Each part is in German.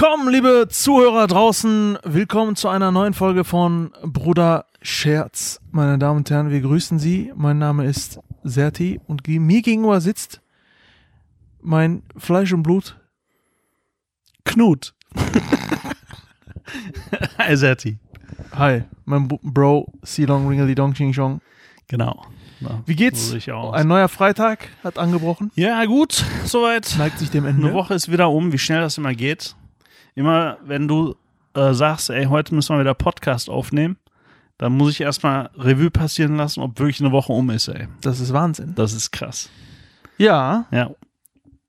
Willkommen, liebe Zuhörer draußen. Willkommen zu einer neuen Folge von Bruder Scherz. Meine Damen und Herren, wir grüßen Sie. Mein Name ist Serti und mir gegenüber sitzt mein Fleisch und Blut Knut. Hi, Serti. Hi, mein Bro Silong Ringeli Dong Ching Chong. Genau. Ja, Wie geht's? so. Ein neuer Freitag hat angebrochen. ja, gut, soweit. Neigt sich dem Ende. Eine Woche ist wieder um, wie schnell das immer geht. Immer, wenn du äh, sagst, ey, heute müssen wir wieder Podcast aufnehmen, dann muss ich erstmal Revue passieren lassen, ob wirklich eine Woche um ist, ey. Das ist Wahnsinn. Das ist krass. Ja, Ja.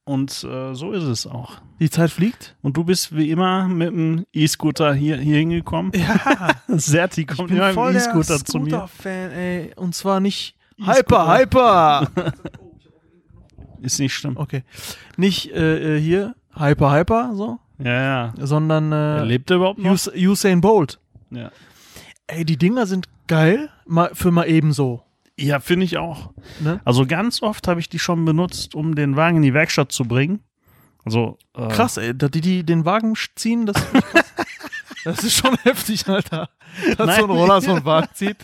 Und äh, so ist es auch. die Zeit fliegt. Und du bist wie immer mit dem E-Scooter hier, hier hingekommen. Ja, Serti kommt immer mit dem E-Scooter zu mir. Scooter-Fan, ey. Und zwar nicht E-Scooter. Hyper, Hyper. Ist nicht schlimm. Okay. Nicht äh, äh, hier Hyper Hyper so, Ja, ja. sondern Er äh, lebt er überhaupt noch? Us Usain Bolt. Ja. Ey, die Dinger sind geil, mal für mal ebenso. Ja, finde ich auch. Ne? Also ganz oft habe ich die schon benutzt, um den Wagen in die Werkstatt zu bringen. Also äh, Krass, ey, dass die, die den Wagen ziehen, das. das ist schon heftig, Alter. Dass Nein. so ein Roller so einen Wagen zieht,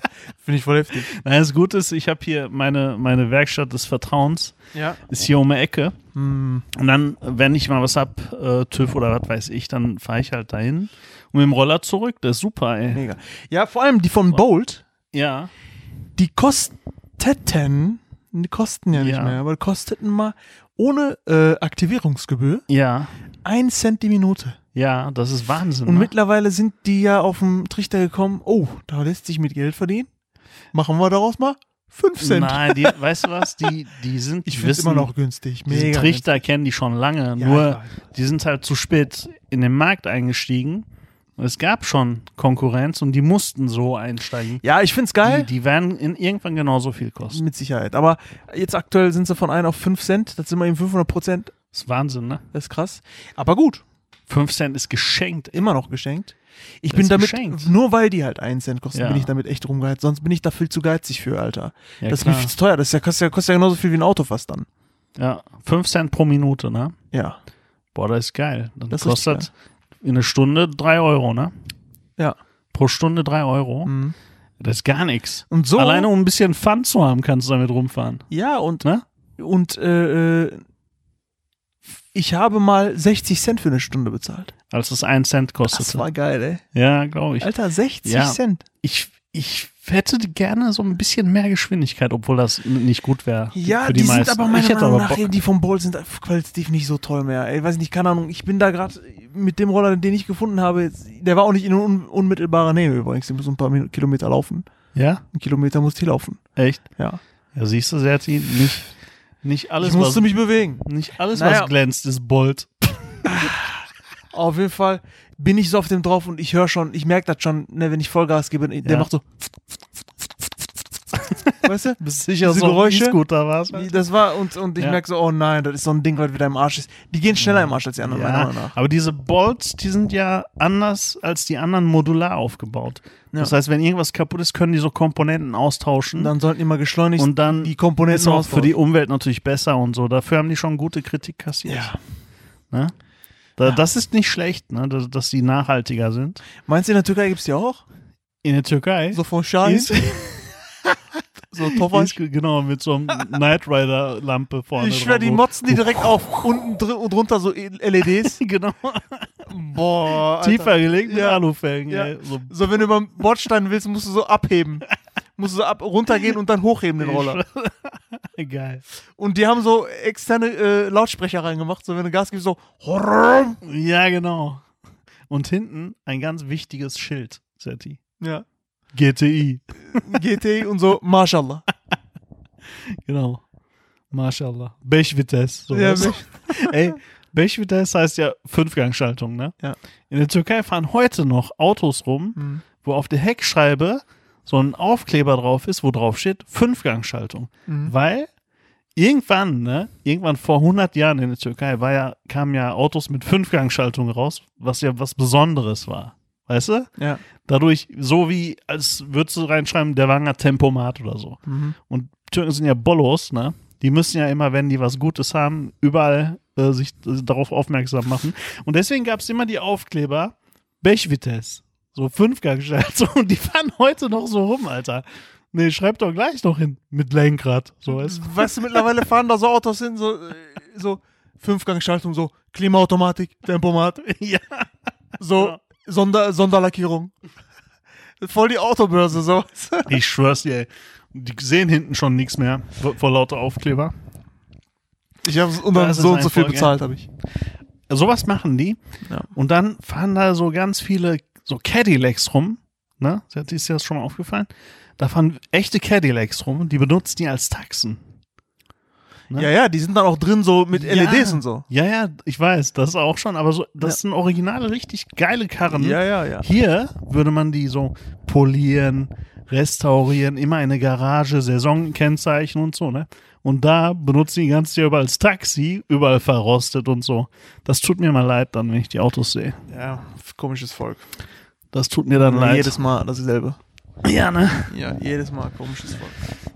finde ich voll heftig. Nein, das Gute ist, ich habe hier meine, meine Werkstatt des Vertrauens, Ja. ist hier um die Ecke. Hm. Und dann, wenn ich mal was hab, äh, TÜV oder was weiß ich, dann fahre ich halt dahin und mit dem Roller zurück. Das ist super, ey. Mega. Ja, vor allem die von Bolt, Ja. die kosteten, die kosten ja nicht Ja. mehr, aber kosteten mal ohne äh, Aktivierungsgebühr Ja. ein Cent die Minute. Ja, das ist Wahnsinn. Und ne? mittlerweile sind die ja auf den Trichter gekommen, oh, da lässt sich mit Geld verdienen. Machen wir daraus mal 5 Cent. Nein, die, weißt du was? Die, die sind, ich die wissen- immer noch günstig. Diesen Mega Trichter kennen die schon lange, günstig. Ja, nur klar. die sind halt zu spät in den Markt eingestiegen. Es gab schon Konkurrenz und die mussten so einsteigen. ja, ich finde es Die, geil. die werden in irgendwann genauso viel kosten. Mit Sicherheit. Aber jetzt aktuell sind sie von 1 auf 5 Cent. Das sind wir eben 500 Prozent. Das ist Wahnsinn, ne? Das ist krass. Aber gut, 5 Cent ist geschenkt. immer noch geschenkt. Ich Das bin ist damit, geschenkt. nur weil die halt 1 Cent kosten, Ja. bin ich damit echt rumgeheizt. Sonst bin ich da viel zu geizig für, Alter. Ja, das ist mir klar. viel zu teuer. Das ist ja, kostet, ja, kostet ja genauso viel wie ein Auto fast dann. Ja, 5 Cent pro Minute, ne? Ja. Boah, das ist geil. Dann Das ist kostet in einer Stunde 3 Euro, ne? Ja. Pro Stunde 3 Euro. Mhm. Das ist gar nichts. Und so. Alleine um ein bisschen Fun zu haben, kannst du damit rumfahren. Ja, und, Ne? und äh, äh, ich habe mal 60 Cent für eine Stunde bezahlt. Als es 1 Cent Das kostete. war geil, ey. Ja, glaube ich. Alter, 60 Ja. Cent. Ich, ich hätte gerne so ein bisschen mehr Geschwindigkeit, obwohl das nicht gut wäre. Ja, für die, die, sind meisten. aber meiner ich hätte Meinung aber nach, die von Bolt sind qualitativ nicht so toll mehr. Ey, weiß ich nicht, keine Ahnung. Ich bin da gerade mit dem Roller, den ich gefunden habe, der war auch nicht in un unmittelbarer Nähe übrigens. Ich muss ein paar Kilometer laufen. Ja? Ein Kilometer musste ich laufen. Echt? Ja. Ja, siehst du, Serti, nicht, nicht alles, ich musste was, mich bewegen. nicht alles Naja. was glänzt, ist Bolt. Auf jeden Fall bin ich so auf dem drauf und ich höre schon, ich merke das schon, ne, wenn ich Vollgas gebe, der Ja. macht so. weißt du? Bist sicher Diese so Geräusche? ein E-Scooter war's? Das war, und, und ich Ja. merke so, oh nein, das ist so ein Ding, was wieder im Arsch ist. Die gehen schneller im Arsch als die anderen, meiner Ja, Meinung nach. aber diese Bolts, die sind ja anders als die anderen modular aufgebaut. Ja. Das heißt, wenn irgendwas kaputt ist, können die so Komponenten austauschen. Dann sollten die mal geschleunigt und dann die Komponenten ist auch für ausbauen. die Umwelt natürlich besser und so. Dafür haben die schon gute Kritik kassiert. Ja. Ne? Da, Das ist nicht schlecht, ne? dass, dass die nachhaltiger sind. Meinst du, in der Türkei gibt's die auch? In der Türkei So von Schein? So ist genau mit so einem Knight Rider Lampe vorne. Ich schwör, drauf, die motzen die direkt auf. Unten dr und drunter so LEDs. genau Boah. Alter. tiefer gelegt mit Ja. Alufelgen. Ja. Ey. So, So, wenn du über den Bordstein willst, musst du so abheben. musst du so ab, runtergehen und dann hochheben den Roller. Geil. Und die haben so externe äh, Lautsprecher reingemacht, so wenn du Gas gibst, so. Ja, genau. Und hinten ein ganz wichtiges Schild, Setti. Ja. GTI. GT und so, Mashallah. Genau. Mashallah. Bechvites. Ja, sowas. Ey, Bechvites heißt ja Fünfgangschaltung, ne? Ja. In der Türkei fahren heute noch Autos rum, Hm. wo auf der Heckscheibe so ein Aufkleber drauf ist, wo drauf steht Fünfgangschaltung. Mhm. Weil irgendwann, ne, irgendwann vor 100 Jahren in der Türkei war ja, kamen ja Autos mit Fünfgangschaltung raus, was ja was Besonderes war. Weißt du? Ja. Dadurch, so wie, als würdest du reinschreiben, der hat Tempomat oder so. Mhm. Und Türken sind ja Bollos, ne? Die müssen ja immer, wenn die was Gutes haben, überall äh, sich äh, darauf aufmerksam machen. Und deswegen gab es immer die Aufkleber Bechvites. So Fünfgangschaltung. Und die fahren heute noch so rum, Alter. Nee, schreib doch gleich noch hin. Mit Lenkrad. So ist. Weißt du, mittlerweile fahren da so Autos hin, so, äh, so Fünfgangschaltung, so Klimaautomatik, Tempomat, ja. so Ja. Sonder, Sonderlackierung. Voll die Autobörse, so. Ich schwör's dir, ey. Die sehen hinten schon nichts mehr vor lauter Aufkleber. Ich habe und dann so und so viel einfach, bezahlt, habe ich. Sowas machen die. Ja. Und dann fahren da so ganz viele so Cadillacs rum. Ne? Ist dir das schon mal aufgefallen? Da fahren echte Cadillacs rum. Die benutzen die als Taxen. Ne? Ja, ja, die sind dann auch drin so mit LEDs und so. Ja, ja, ich weiß, das auch schon. Aber so, das sind originale, richtig geile Karren. Ja, ja, ja. Hier würde man die so polieren, restaurieren, immer eine Garage, Saisonkennzeichen und so, ne? Und da benutzen die ganze Jahr überall als Taxi, überall verrostet und so. Das tut mir mal leid dann, wenn ich die Autos sehe. Ja, komisches Volk. Das tut mir dann leid. Jedes Mal dasselbe. Ja, ne? Ja, jedes Mal komisches Volk.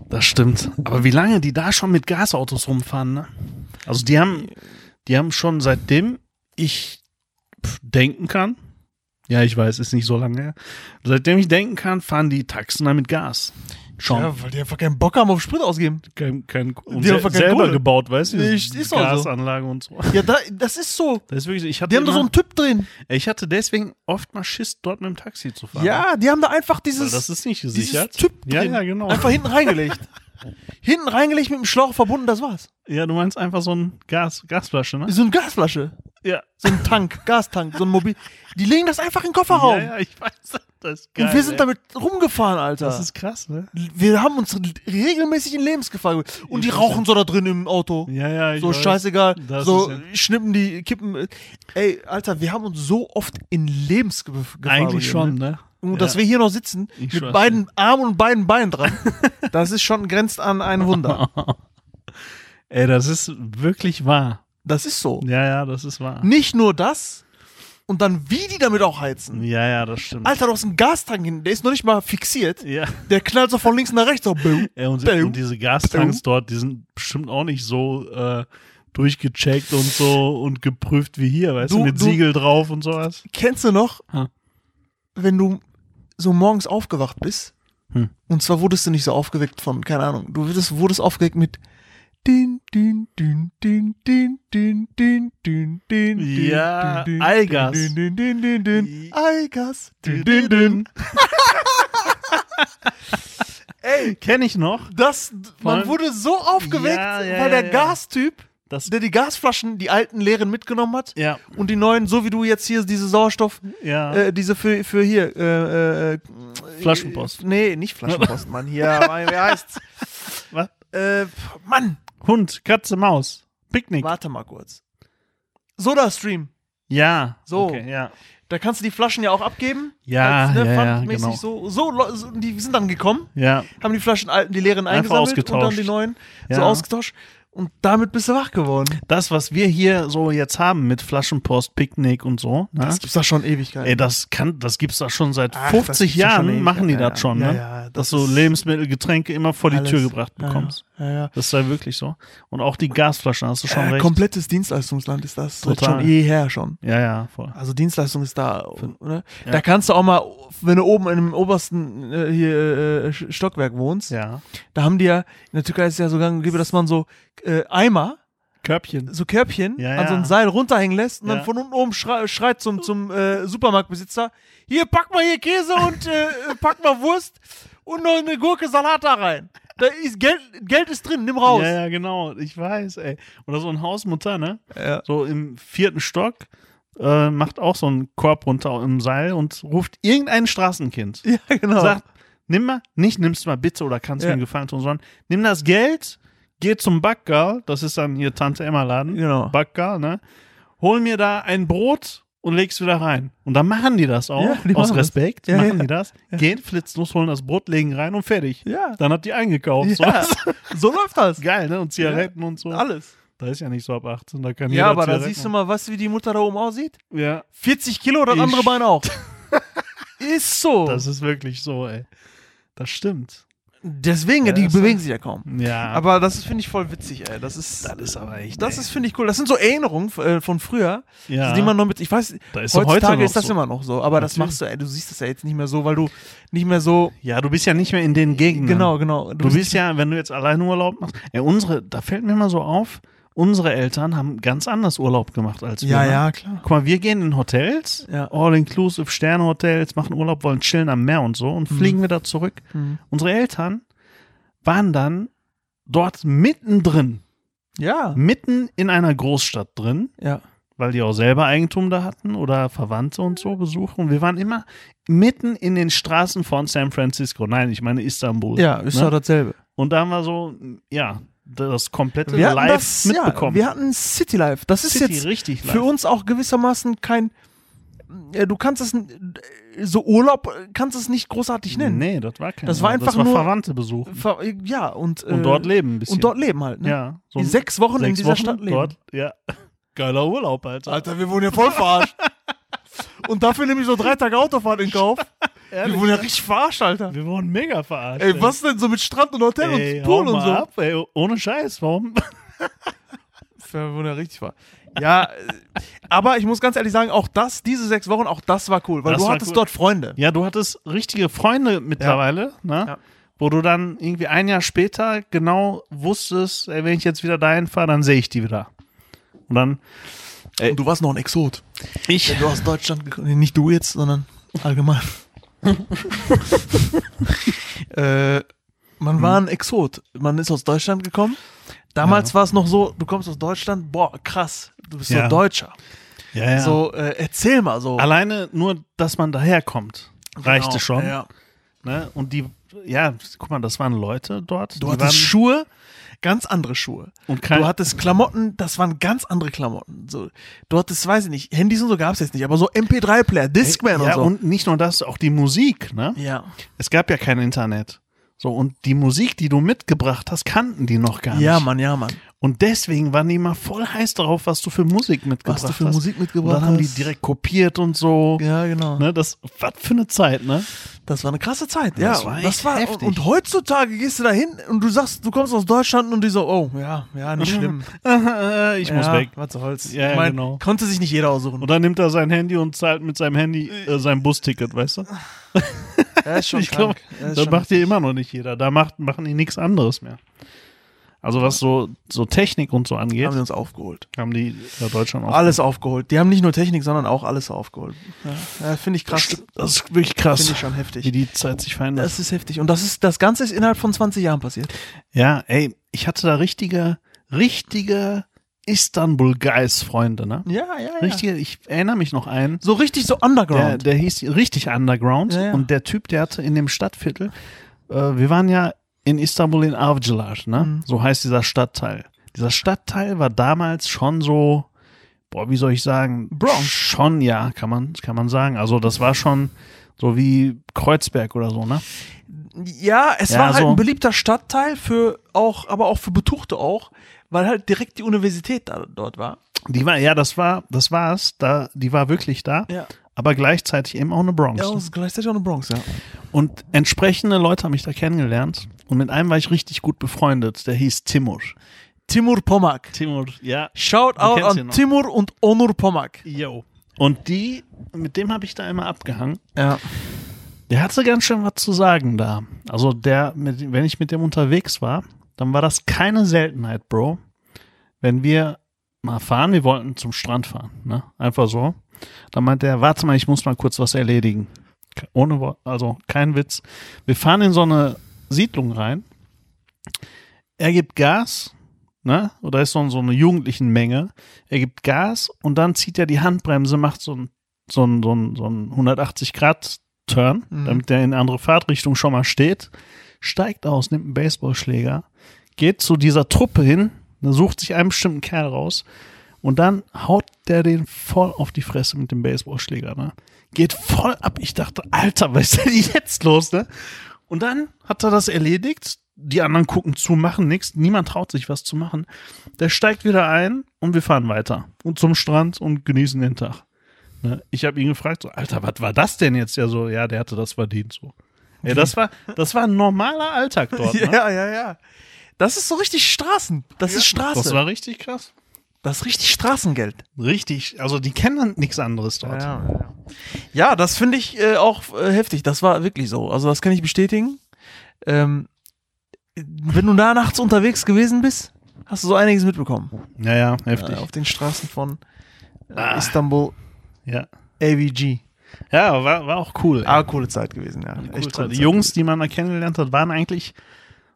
Das stimmt. Aber wie lange die da schon mit Gasautos rumfahren, ne? Also die haben, die haben schon seitdem ich denken kann, ja, ich weiß, ist nicht so lange her, seitdem ich denken kann, fahren die Taxen da mit Gas. Schon. Ja, weil die einfach keinen Bock haben auf Sprit ausgeben. kein, kein, und Die haben einfach selber Kohle. gebaut, weißt du? Diese ist auch so. Gasanlage und so. Ja, da, das ist so. Das ist wirklich so. Ich hatte, Die haben da so einen Typ drin. ich hatte deswegen oft mal Schiss, dort mit dem Taxi zu fahren. Ja, die haben da einfach Weil dieses, das ist nicht gesichert. Typ ja, drin. ja, genau. Einfach hinten reingelegt. hinten reingelegt mit dem Schlauch verbunden, das war's. Ja, du meinst einfach so ein Gas, Gasflasche, ne? So eine Gasflasche. Ja. So ein Tank, Gastank, so ein Mobil. Die legen das einfach in den Kofferraum. Ja, ja, ich weiß. Das ist geil. Und wir sind ey. damit rumgefahren, Alter. Das ist krass, ne? wir haben uns regelmäßig in Lebensgefahr gebracht. Und die rauchen so da drin im Auto. Ja, ja, ich so weiß. scheißegal. Das so ist schnippen die, kippen. Ey, Alter, wir haben uns so oft in Lebensgefahr Eigentlich begeben, schon, ne? Und dass Ja. wir hier noch sitzen, Ich mit beiden Armen und beiden Beinen dran, das ist schon, grenzt an ein Wunder. Ey, das ist wirklich wahr. Das ist so. Ja, ja, das ist wahr. Nicht nur das, und dann wie die damit auch heizen. Ja, ja, das stimmt. Alter, du hast einen Gastank hin, der ist noch nicht mal fixiert. Ja. Der knallt so von links nach rechts. So, boom. Ey, und, Bäm. und diese Gastanks dort, die sind bestimmt auch nicht so äh, durchgecheckt und so und geprüft wie hier, weißt du, Du- mit du- Siegel drauf und sowas. Kennst du noch, Ha. wenn du so morgens aufgewacht bist? Hm. Und zwar wurdest du nicht so aufgeweckt von, keine Ahnung, du wurdest, wurdest aufgeweckt mit din, din, din, din, din, din, din, din, din, din, Ja, din, din, Eigas. Din, din, din, din, din, Eigas. Din, din, din. Ey, Kenn ich noch. das, man wurde so aufgeweckt, Ja, ja, weil der ja. Gastyp, Das, der die Gasflaschen, die alten leeren mitgenommen hat ja, und die neuen, so wie du jetzt hier diese Sauerstoff, ja. äh, diese für, für hier, äh, äh, Flaschenpost. Äh, nee, nicht Flaschenpost, Mann. Hier, wie heißt's? Was? Äh, Mann, Hund, Katze, Maus. Picknick. warte mal kurz. Soda-Stream. Ja. So. Okay, ja. Da kannst du die Flaschen ja auch abgeben. Ja, als, ne, ja, ja, genau. so, so, so, die sind dann gekommen, Ja. haben die Flaschen alten, die leeren Einfach eingesammelt und dann die neuen so Ja. ausgetauscht. Und damit bist du wach geworden. Das, was wir hier so jetzt haben mit Flaschenpost, Picknick und so, ne? Das gibt's da schon Ewigkeiten. Ey, das kann, das gibt's da schon seit Ach, das 50 gibt's ja schon Jahren, machen die Ja, das schon, Ja, ne? ja, das Dass du Lebensmittel, Getränke immer vor die Alles. Tür gebracht bekommst. Das ist ja wirklich so. Und auch die Gasflaschen, hast du schon Äh, recht. komplettes Dienstleistungsland ist das. Total. schon jeher schon. Ja, ja, voll. Also Dienstleistung ist da, oder? Ja. Da kannst du auch mal, wenn du oben im obersten äh, hier äh, Stockwerk wohnst, Ja. da haben die ja, in der Türkei ist es ja so gang und gäbe, dass man so äh, Eimer, Körbchen. so Körbchen Ja, an so ja. ein Seil runterhängen lässt und Ja. dann von unten oben schrei schreit zum, zum äh, Supermarktbesitzer, hier pack mal hier Käse und äh, äh, pack mal Wurst und noch eine Gurke Salat da rein. Da ist Geld, Geld ist drin, nimm raus. Ja, ja, genau. Ich weiß, ey. Oder so ein Hausmutter, ne? Ja. So im vierten Stock äh, macht auch so einen Korb runter im Seil und ruft irgendein Straßenkind. Ja, genau. Sagt, nimm mal, nicht nimmst mal bitte oder kannst Ja. mir einen Gefallen tun, sondern nimm das Geld, geh zum Backer, das ist dann hier Tante Emma Laden, Genau. Backer, ne? Hol mir da ein Brot und leg's wieder rein. Und dann machen die das auch, Ja, die aus. Respekt, Ja, machen ja. die das, gehen flitzlos, holen das Brot, legen rein und fertig. Ja. Dann hat die eingekauft. So. So läuft das. Geil, ne? Und Zigaretten und so. Alles. Da ist ja nicht so ab 18, da kann Ja, aber da Zigaretten siehst du mal, du, wie die Mutter da oben aussieht? Ja, 40 Kilo, das Ich- andere Bein auch. ist so. das ist wirklich so, ey. Das stimmt. Deswegen, Ja, die das- bewegen sich ja kaum. Ja, Aber das finde ich voll witzig, ey. Das ist, das ist aber echt. das ey. ist finde ich cool. Das sind so Erinnerungen äh, von früher, ja. die man noch mit, ich weiß, ist heutzutage heute ist das so. immer noch so, aber das Natürlich. machst du, ey, du siehst das ja jetzt nicht mehr so, weil du nicht mehr so, Ja, du bist ja nicht mehr in den Gegenden. genau, genau. Du bist ja, wenn du jetzt alleine Urlaub machst, ey, unsere, da fällt mir mal so auf, unsere Eltern haben ganz anders Urlaub gemacht als wir. ja, ne? ja, klar. Guck mal, wir gehen in Hotels, Ja. All-Inclusive, Sternhotels, machen Urlaub, wollen chillen am Meer und so und fliegen wieder zurück. Mhm. Unsere Eltern waren dann dort mittendrin, Ja, mitten in einer Großstadt drin, ja. weil die auch selber Eigentum da hatten oder Verwandte und so besuchen. Wir waren immer mitten in den Straßen von San Francisco. Nein, ich meine Istanbul. Ja, ist ne? doch dasselbe. Und da haben wir so, ja, das komplette Wir live das, mitbekommen. Ja, wir hatten City Life. Das ist City jetzt richtig live. für uns auch gewissermaßen kein, äh, du kannst es, n- so Urlaub äh, kannst es nicht großartig nennen. Nee, das war kein Das war Urlaub. einfach das war nur- Verwandte besuchen. Ver- Ja, und, äh, Und dort leben ein bisschen. Und dort leben halt. Ne? ja. So Die sechs Wochen in sechs dieser Wochen Stadt leben. Dort, ja. Geiler Urlaub, Alter. Alter, wir wurden ja voll verarscht. Und dafür nehme ich so drei Tage Autofahrt in Kauf. Wir wurden ja richtig verarscht, Alter. Wir wurden mega verarscht. Ey, was denn so mit Strand und Hotel Ey, und Pool und so? Ab, ey, ohne Scheiß, warum? Wir wurden ja richtig verarscht. Ja, äh, aber ich muss ganz ehrlich sagen, auch das, diese sechs Wochen, auch das war cool, weil Das du hattest cool. dort Freunde. Ja, du hattest richtige Freunde mittlerweile, ne? Ja. Wo du dann irgendwie ein Jahr später genau wusstest, ey, wenn ich jetzt wieder dahin fahre, dann sehe ich die wieder. Und dann, Ey. Und du warst noch ein Exot. ich, du aus Deutschland gekommen nicht du jetzt, sondern allgemein. äh, man Hm. war ein Exot. Man ist aus Deutschland gekommen. Damals war es noch so, du kommst aus Deutschland, boah, krass, du bist Ja. so Deutscher. ja, ja. So, äh, erzähl mal so. Alleine nur, dass man daherkommt, reichte Genau, schon. Ja. Ne? Und die, ja, guck mal, das waren Leute dort. Du die hattest waren, Schuhe, ganz andere Schuhe. und kein, Du hattest Klamotten, das waren ganz andere Klamotten. So, du hattest, weiß ich nicht, Handys und so gab es jetzt nicht, aber so MP3-Player, Discman ja, und so. und nicht nur das, auch die Musik, ne? ja. Es gab ja kein Internet. So, und die Musik, die du mitgebracht hast, kannten die noch gar nicht. ja, Mann, ja, Mann. Und deswegen waren die immer voll heiß darauf, was du für Musik mitgebracht Was du für hast. Musik mitgebracht dann haben die hast. direkt kopiert und so. Ja, genau. Ne, das, was für eine Zeit, ne? Das war eine krasse Zeit, Das ja. war Und echt heftig. Und, und heutzutage gehst du da hin und du sagst, du kommst aus Deutschland und die so, oh, ja, ja, nicht schlimm. ich muss ja, weg. Was soll's. Ja, ich mein, genau. Konnte sich nicht jeder aussuchen. Und dann nimmt er sein Handy und zahlt mit seinem Handy äh, sein Busticket, weißt du? er ist schon ich glaube, das macht hier immer noch nicht jeder. Da macht, machen die nichts anderes mehr. Also was so, so Technik und so angeht, haben die uns aufgeholt. haben die ja, Deutschland auch. Alles aufgeholt. Die haben nicht nur Technik, sondern auch alles aufgeholt. Ja, ja finde ich krass. Das ist wirklich krass, Finde ich schon wie heftig. die Zeit sich verändert. Das ist heftig. Und das ist, das Ganze ist innerhalb von 20 Jahren passiert. Ja, ey, ich hatte da richtige, richtige Istanbul-Guys-Freunde, ne? Ja, ja, ja. Richtige, ich erinnere mich noch einen, So richtig so der, underground. der hieß richtig Underground Ja, ja. und der Typ, der hatte in dem Stadtviertel, äh, wir waren ja in Istanbul in Avcılar, ne? Mhm. So heißt dieser Stadtteil. Dieser Stadtteil war damals schon so, boah, wie soll ich sagen? Bronx. Schon, ja, kann man, kann man sagen. Also das war schon so wie Kreuzberg oder so, ne? ja, es Ja, war halt so. ein beliebter Stadtteil für auch, aber auch für Betuchte auch, weil halt direkt die Universität da, dort war. Die war, ja, das war, das war's. Da, die war wirklich da. Ja. aber gleichzeitig eben auch eine Bronx. Ja, ist gleichzeitig auch eine Bronx, ja. Und entsprechende Leute haben mich da kennengelernt. Und mit einem war ich richtig gut befreundet. Der hieß Timur. Timur Pomak. Timur, ja. Shout out an. Timur und Onur Pomak. Yo. Und die, mit dem habe ich da immer abgehangen. Ja. Der hatte ganz schön was zu sagen da. Also der, mit, wenn ich mit dem unterwegs war, dann war das keine Seltenheit, Bro. Wenn wir mal fahren, wir wollten zum Strand fahren, ne? Einfach so. Dann meint er, warte mal, ich muss mal kurz was erledigen. Ohne also kein Witz. Wir fahren in so eine Siedlung rein. Er gibt Gas, ne? Oder ist so, so eine jugendlichen Menge. Er gibt Gas und dann zieht er die Handbremse, macht so ein, so ein, so ein, so ein 180 Grad Turn, Mhm. damit der in eine andere Fahrtrichtung schon mal steht, steigt aus, nimmt einen Baseballschläger, geht zu dieser Truppe hin, sucht sich einen bestimmten Kerl raus und dann haut der den voll auf die Fresse mit dem Baseballschläger, ne? Geht voll ab. Ich dachte, Alter, was ist denn jetzt los, ne? Und dann hat er das erledigt. Die anderen gucken zu, machen nichts. Niemand traut sich was zu machen. Der steigt wieder ein und wir fahren weiter. Und zum Strand und genießen den Tag. Ne? Ich habe ihn gefragt, so, Alter, was war das denn jetzt? Ja, so, ja, der hatte das verdient, so. Ja, das war, das war ein normaler Alltag dort. Ne? Ja, ja, ja. Das ist so richtig Straßen. Das ist Straße. Das war richtig krass. Das ist richtig Straßengeld. Richtig, also die kennen nichts anderes dort. Ja, ja. ja das finde ich äh, auch äh, heftig. Das war wirklich so. Also das kann ich bestätigen. Ähm, wenn du da nachts unterwegs gewesen bist, hast du so einiges mitbekommen. Ja, ja, heftig. Äh, auf den Straßen von äh, Ah. Istanbul ja, AVG. ja war, war auch cool. Ah, coole Zeit gewesen, ja. Coole die Zeit Jungs, die man da kennengelernt hat, waren eigentlich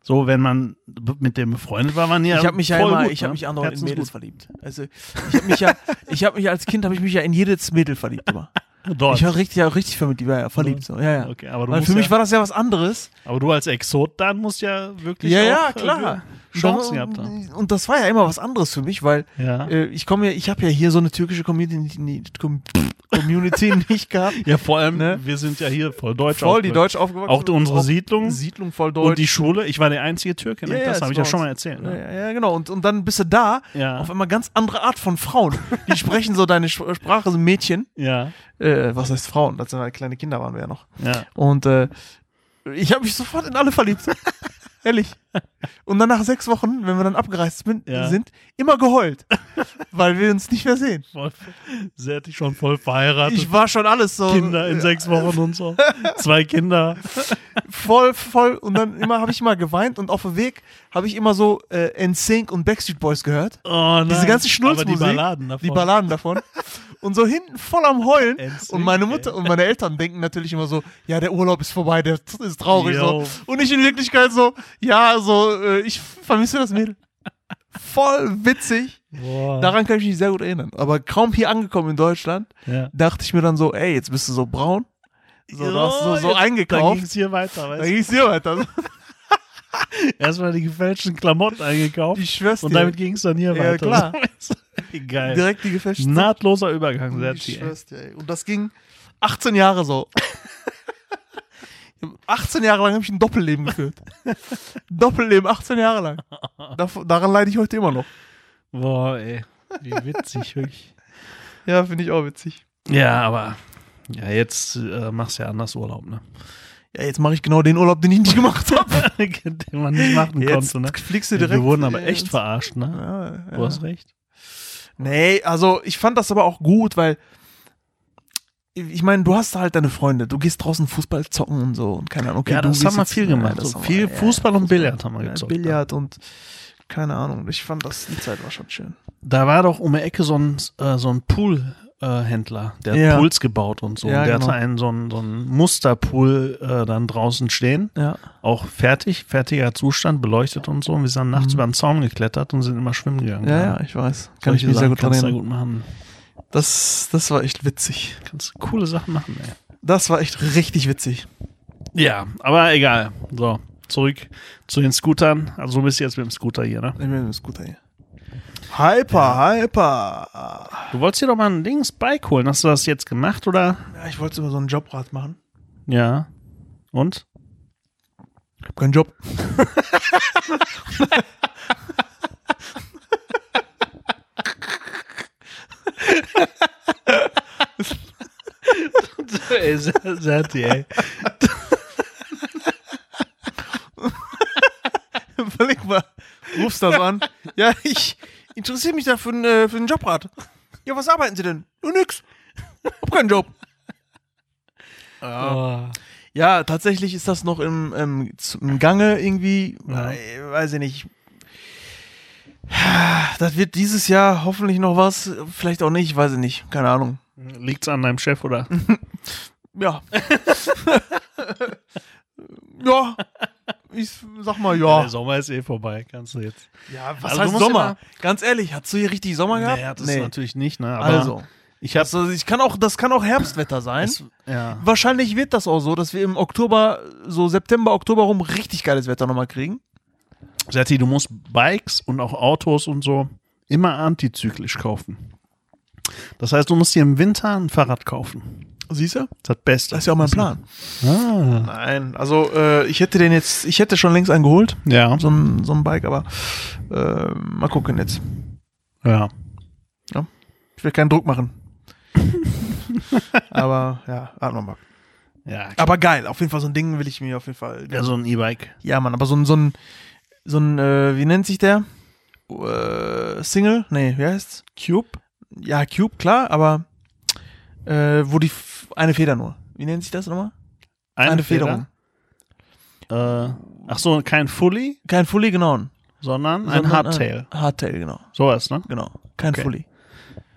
so, wenn man mit dem befreundet war, waren ja ich habe mich ja immer, gut, ich ne? habe mich andauernd in Herzensgut. Mädels verliebt. Also ich habe mich ja, ich habe mich als Kind habe ich mich ja in jedes Mädel verliebt immer. Dort. Ich war richtig, ja, richtig verliebt, ja verliebt so. Ja, ja. Okay, aber du, Weil für mich ja, war das ja was anderes. aber du als Exot dann musst ja wirklich Ja, auch, ja, äh, klar. Chancen gehabt haben. Und das war ja immer was anderes für mich, weil Ja. äh, ich komme ja, ich habe ja hier so eine türkische Community, Community nicht gehabt. ja, vor allem, Ne? wir sind ja hier voll deutsch. Voll die. Deutsch aufgewachsen. Auch unsere Auch Siedlung Siedlung voll Deutsch. und die Schule. Ich war der einzige Türke, ne? Ja, ja, das das habe ich ja schon mal erzählt. ja, Ne? ja, ja, genau. Und, und dann bist du da, Ja. auf einmal ganz andere Art von Frauen. Die sprechen so deine Sprache, sind Mädchen. Ja, Äh, was heißt Frauen? Das sind halt kleine Kinder waren wir ja noch. ja. Und äh, ich habe mich sofort in alle verliebt. Ehrlich. Und dann nach sechs Wochen, wenn wir dann abgereist bin, Ja. sind, immer geheult. weil wir uns nicht mehr sehen. Sie hat dich schon voll verheiratet. Ich war schon alles so. Kinder in sechs Wochen und so. Zwei Kinder. Voll, voll. Und dann immer habe ich immer geweint und auf dem Weg habe ich immer so äh, NSYNC und Backstreet Boys gehört. Oh nein. Diese ganze Aber die Schnulzmusik. Balladen davon. Die Balladen davon. Und so hinten voll am Heulen. Und meine ey. Mutter und meine Eltern denken natürlich immer so, ja, der Urlaub ist vorbei, der ist traurig Yo. so. Und ich in Wirklichkeit so, ja, so, äh, ich vermisse das Mädel. Voll witzig. Boah. Daran kann ich mich sehr gut erinnern. Aber kaum hier angekommen in Deutschland, ja. dachte ich mir dann so, ey, jetzt bist du so braun. So, du hast so, so jetzt- eingekauft. ging es hier weiter, Da weißt du? ging es hier weiter. Erstmal die gefälschten Klamotten eingekauft. Ich schwör's Und dir. damit ging es dann hier Ja, weiter. klar. Geil. Direkt die gefälschten Nahtloser Übergang, sehr Ich schwör's dir, ey. Und das ging 18 Jahre so. 18 Jahre lang habe ich ein Doppelleben geführt. Doppelleben, 18 Jahre lang. Dav- daran leide ich heute immer noch. Boah, ey. Wie witzig, wirklich. Ja, finde ich auch witzig. Ja, aber ja, jetzt äh, machst du ja anders Urlaub, ne? Ja, jetzt mache ich genau den Urlaub, den ich nicht gemacht habe. Den man nicht machen Jetzt konnte, ne? fliegst du Ja, direkt. wir wurden aber echt verarscht, ne? Ja. Du hast recht. Nee, also ich fand das aber auch gut, weil ich meine, du hast halt deine Freunde, du gehst draußen Fußball zocken und so und keine Ahnung. Okay, ja, das haben wir viel gemacht. so viel wir- Fußball und Billard haben wir gezockt. Billard und keine Ahnung. Ich fand das, die Zeit war schon schön. Da war doch um die Ecke so ein, äh, so ein Pool-Händler, der Ja. hat Pools gebaut und so. Ja, und der genau. hatte einen so einen, so einen Musterpool äh, dann draußen stehen, Ja. auch fertig, fertiger Zustand, beleuchtet und so. Und wir sind nachts Mhm. über den Zaun geklettert und sind immer schwimmen gegangen. Ja, ja, ich weiß. Kann ich Solche mich sehr gut dran kannst du da erinnern. gut machen. Das, das war echt witzig. Kannst coole Sachen machen, ey. Das war echt richtig witzig. Ja, aber egal. So, zurück zu den Scootern. Also du bist jetzt mit dem Scooter hier, ne? Ich bin mit dem Scooter hier. Hyper, hyper. Du wolltest dir doch mal ein Dings Bike holen. Hast du das jetzt gemacht oder? Ja, ich wollte immer so einen Jobrad machen. Ja. Und? Ich hab keinen Job. ey, Serti, ey. Überleg mal. Rufst das an. Ja, ich interessiere mich da für, ein, äh, für einen Jobrad. Ja, was arbeiten Sie denn? Ja, nix. Hab keinen Job. Oh. Ja, tatsächlich ist das noch im, im, z- im Gange irgendwie. Ja. Äh, weiß ich nicht. Das wird dieses Jahr hoffentlich noch was. Vielleicht auch nicht, weiß ich nicht. Keine Ahnung. Liegt's an deinem Chef oder? Ja. ja. Ich sag mal ja. Der Sommer ist eh vorbei, kannst du jetzt. Ja, was Also du heißt Sommer? Ganz ehrlich, hast du hier richtig Sommer gehabt? Nee, das ist natürlich nicht, ne? Aber Also, ich habe also ich kann auch, das kann auch Herbstwetter sein. ja. Wahrscheinlich wird das auch so, dass wir im Oktober, so September, Oktober rum richtig geiles Wetter nochmal kriegen. Serti, du musst Bikes und auch Autos und so immer antizyklisch kaufen. Das heißt, du musst dir im Winter ein Fahrrad kaufen. Siehst du? Das Beste. Das ist ja auch mein Plan. Ah. Nein, also äh, ich hätte den jetzt, ich hätte schon längst einen geholt, Ja. so ein, so ein Bike, aber äh, mal gucken jetzt. Ja. Ich will keinen Druck machen. aber ja, warten wir mal. Ja, klar. Aber geil, auf jeden Fall so ein Ding will ich mir auf jeden Fall. ja, so ein E-Bike. Ja, Mann, aber so ein, so ein, so ein, äh, wie nennt sich der? Äh, Single? Nee, wie heißt's? Cube? Ja, Cube, klar, aber äh, wo die F eine Feder nur. Wie nennt sich das nochmal? Eine, Federung. Äh, ach so, kein Fully, Kein Fully, genau. sondern ein sondern Hardtail. Ein Hardtail, genau. Sowas, ne? Genau. Kein Okay. Fully.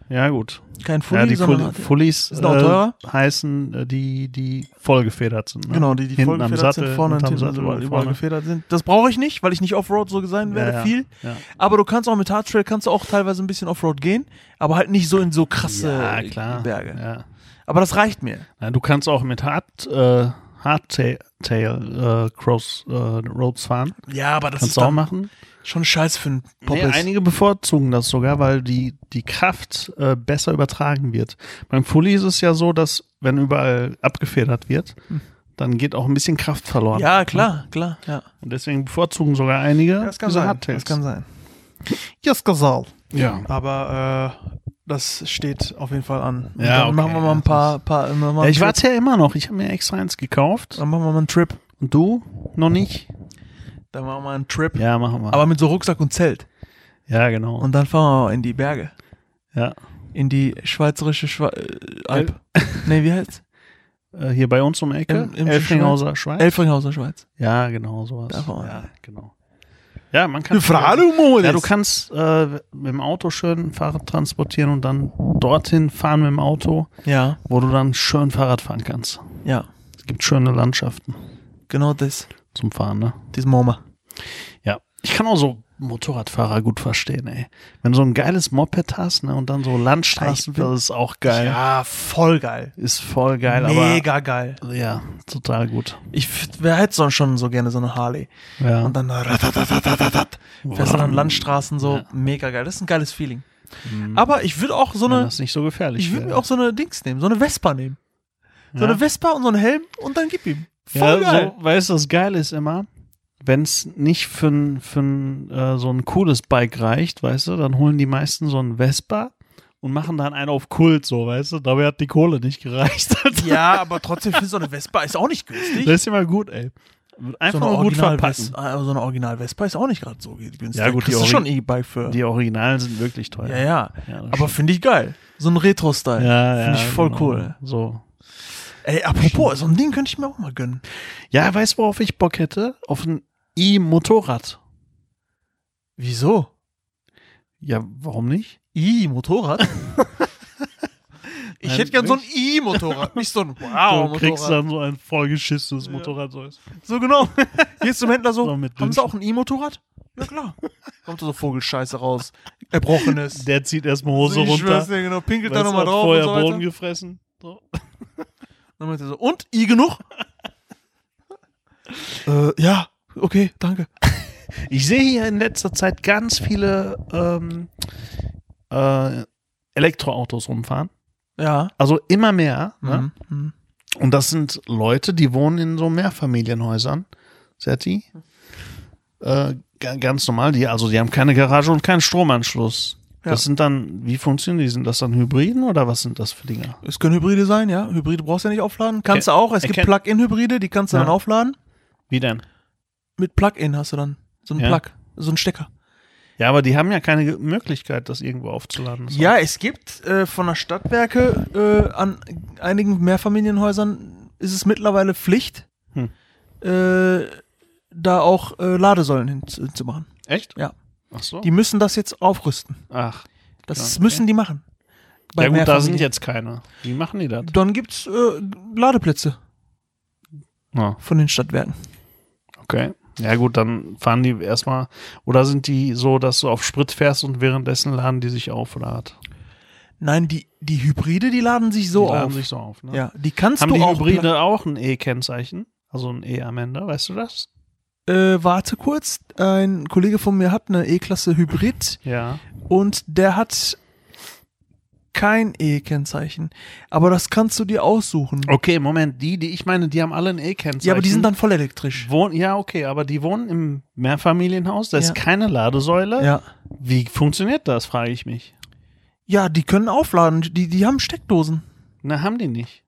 Ja, gut. Kein Fully, ja, die sondern. Fullies Ist noch teurer? äh, heißen äh, die, die vollgefedert sind. Ne? Genau, die, die Hinten am Sattel, sind, vorne und hinten Sattel überall, und überall vorne. gefedert sind. Das brauche ich nicht, weil ich nicht Offroad so sein werde, ja, viel. Ja. Aber du kannst auch mit Hardtrail, kannst du auch teilweise ein bisschen Offroad gehen, aber halt nicht so in so krasse. Berge. Aber das reicht mir. Du kannst auch mit Hard, äh, Hardtail äh, Cross äh, Roads fahren. Ja, aber das Kannst ist du auch machen. Schon scheiße für einen Nee, Poppes. einige bevorzugen das sogar, weil die, die Kraft äh, besser übertragen wird. Beim Fully ist es ja so, dass wenn überall abgefedert wird, dann geht auch ein bisschen Kraft verloren. Hm. ja, klar, klar, ja. Und deswegen bevorzugen sogar einige Das kann diese sein. Hardtails. Das kann sein. Yes, Gazal. Ja. Aber äh, das steht auf jeden Fall an. Und Ja, dann okay. machen wir mal ein paar, paar immer mal ja einen ich warte ja immer noch. Ich habe mir extra eins gekauft. Dann machen wir mal einen Trip. Und du? Noch nicht? Dann machen wir mal einen Trip. Ja, machen wir. Aber mit so Rucksack und Zelt. ja, genau. Und dann fahren wir in die Berge. ja. In die schweizerische Schwe äh, Alp. nee, wie heißt's? Äh, hier bei uns um die Ecke. Im- im Elfringhauser Schweiz. Elfringhauser Schweiz. ja, genau, sowas. Da fahren wir. Ja, genau. Ja, man kann. Modus. Ja, du kannst äh, mit dem Auto schön Fahrrad transportieren und dann dorthin fahren mit dem Auto, Ja, wo du dann schön Fahrrad fahren kannst. ja. Es gibt schöne Landschaften Genau das. Zum Fahren, ne? Das Mama. Ja. Ich kann auch so Motorradfahrer gut verstehen, ey. Wenn du so ein geiles Moped hast, ne, und dann so Landstraßen, bin- das ist auch geil. Ja, voll geil. Ist voll geil, Mega geil. aber ja, total gut. Ich wer hätte sonst schon so gerne so eine Harley. Ja. Und dann fährst du dann Landstraßen so. Ja. Mega geil. Das ist ein geiles Feeling. Mhm. Aber ich würde auch so Wenn eine, das nicht so gefährlich ich würde mir wäre. auch so eine Dings nehmen, so eine Vespa nehmen. So Ja. eine Vespa und so einen Helm und dann gib ihm. Voll ja, geil. So, weißt du, das Geile ist immer, wenn es nicht für, ein- für ein, äh, so ein cooles Bike reicht, weißt du, dann holen die meisten so ein Vespa und machen dann einen auf Kult, so, weißt du. Dabei hat die Kohle nicht gereicht. Ja, aber trotzdem finde ich so eine Vespa ist auch nicht günstig. das ist immer gut, ey. Einfach so nur gut verpacken. Ves- äh, so eine Original Vespa ist auch nicht gerade so günstig. Ja, gut, die das ist schon E-Bike für. Die Originalen sind wirklich teuer. ja, ja. Ja, Aber finde ich geil. So ein Retro-Style. Ja, ja. Finde ich voll genau. cool. So. Ey, apropos, so ein Ding könnte ich mir auch mal gönnen. Ja, weißt du, worauf ich Bock hätte? Auf ein E-Motorrad. Wieso? Ja, warum nicht? I, Motorrad? ich Nein, hätte gern so ein. I-Motorrad, nicht so ein Wow, du kriegst dann so ein vollgeschissenes Ja. Motorrad. So ist. So genau. Ist zum Händler so, So mit haben Sie auch ein I-Motorrad? Ja klar. Kommt da so Vogelscheiße raus. Erbrochenes. Der zieht erstmal Hose ich runter. dir, genau. Pinkelt da nochmal drauf vorher und so Boden gefressen. So. Dann meint er so, und? I genug? äh, ja, okay, danke. Ich sehe hier in letzter Zeit ganz viele ähm, äh, Elektroautos rumfahren. Ja. Also immer mehr. Ne? Mhm. Mhm. Und das sind Leute, die wohnen in so Mehrfamilienhäusern. Serti? Äh, ga- ganz normal. Die, also die haben keine Garage und keinen Stromanschluss. Ja. Das sind dann, wie funktionieren die? Sind das dann Hybriden oder was sind das für Dinger? Es können Hybride sein, ja. Hybride brauchst du ja nicht aufladen. Kannst du auch. Es gibt Plug-in-Hybride, die kannst du Ja. dann aufladen. Wie denn? Mit Plug-in hast du dann so einen Ja. Plug, so einen Stecker. Ja, aber die haben ja keine Möglichkeit, das irgendwo aufzuladen. Das Ja, es gibt äh, von der Stadtwerke äh, an einigen Mehrfamilienhäusern ist es mittlerweile Pflicht, Hm. äh, da auch äh, Ladesäulen hin- hinzumachen. Echt? Ja. Ach so. Die müssen das jetzt aufrüsten. Ach. Das okay. müssen die machen. Bei ja gut, da sind jetzt keine. Wie machen die das? Dann gibt's äh, Ladeplätze Ja, von den Stadtwerken. okay. Ja gut, dann fahren die erstmal. Oder sind die so, dass du auf Sprit fährst und währenddessen laden die sich auf oder hat? Nein, die, die Hybride, die laden sich so die laden auf. sich so auf. Ne? ja, die kannst Haben du die auch. Hybride auch ein E-Kennzeichen? Also ein E am Ende, weißt du das? Äh, warte kurz. Ein Kollege von mir hat eine E-Klasse Hybrid Ja. und der hat kein E-Kennzeichen. Aber das kannst du dir aussuchen. Okay, Moment, die, die ich meine, die haben alle ein E-Kennzeichen. ja, aber die sind dann voll elektrisch. Wohn ja, okay, aber die wohnen im Mehrfamilienhaus, da ist Ja. keine Ladesäule. Ja. Wie funktioniert das, frage ich mich. Ja, die können aufladen. Die, die haben Steckdosen. Na, haben die nicht.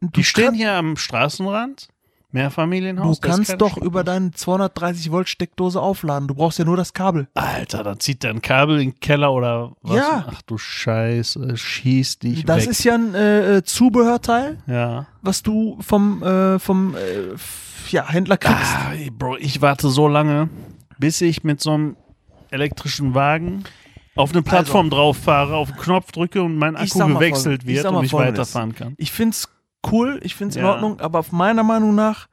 Du Die stehen hier am Straßenrand. Mehrfamilienhaus. Du kannst doch Steckdose. über deine 230 Volt Steckdose aufladen. Du brauchst ja nur das Kabel. Alter, da zieht der ein Kabel in den Keller oder was? Ja. Ach du Scheiße, schieß dich Das weg. ist ja ein äh, äh, Zubehörteil, ja. was du vom, äh, vom äh, ja, Händler kriegst. Ah, Bro, ich warte so lange, bis ich mit so einem elektrischen Wagen auf eine Plattform drauf fahre, auf den Knopf drücke und mein Also Akku gewechselt wird und ich weiterfahren kann. Ich find's cool, ich find's in Ja. Ordnung, aber meiner Meinung nach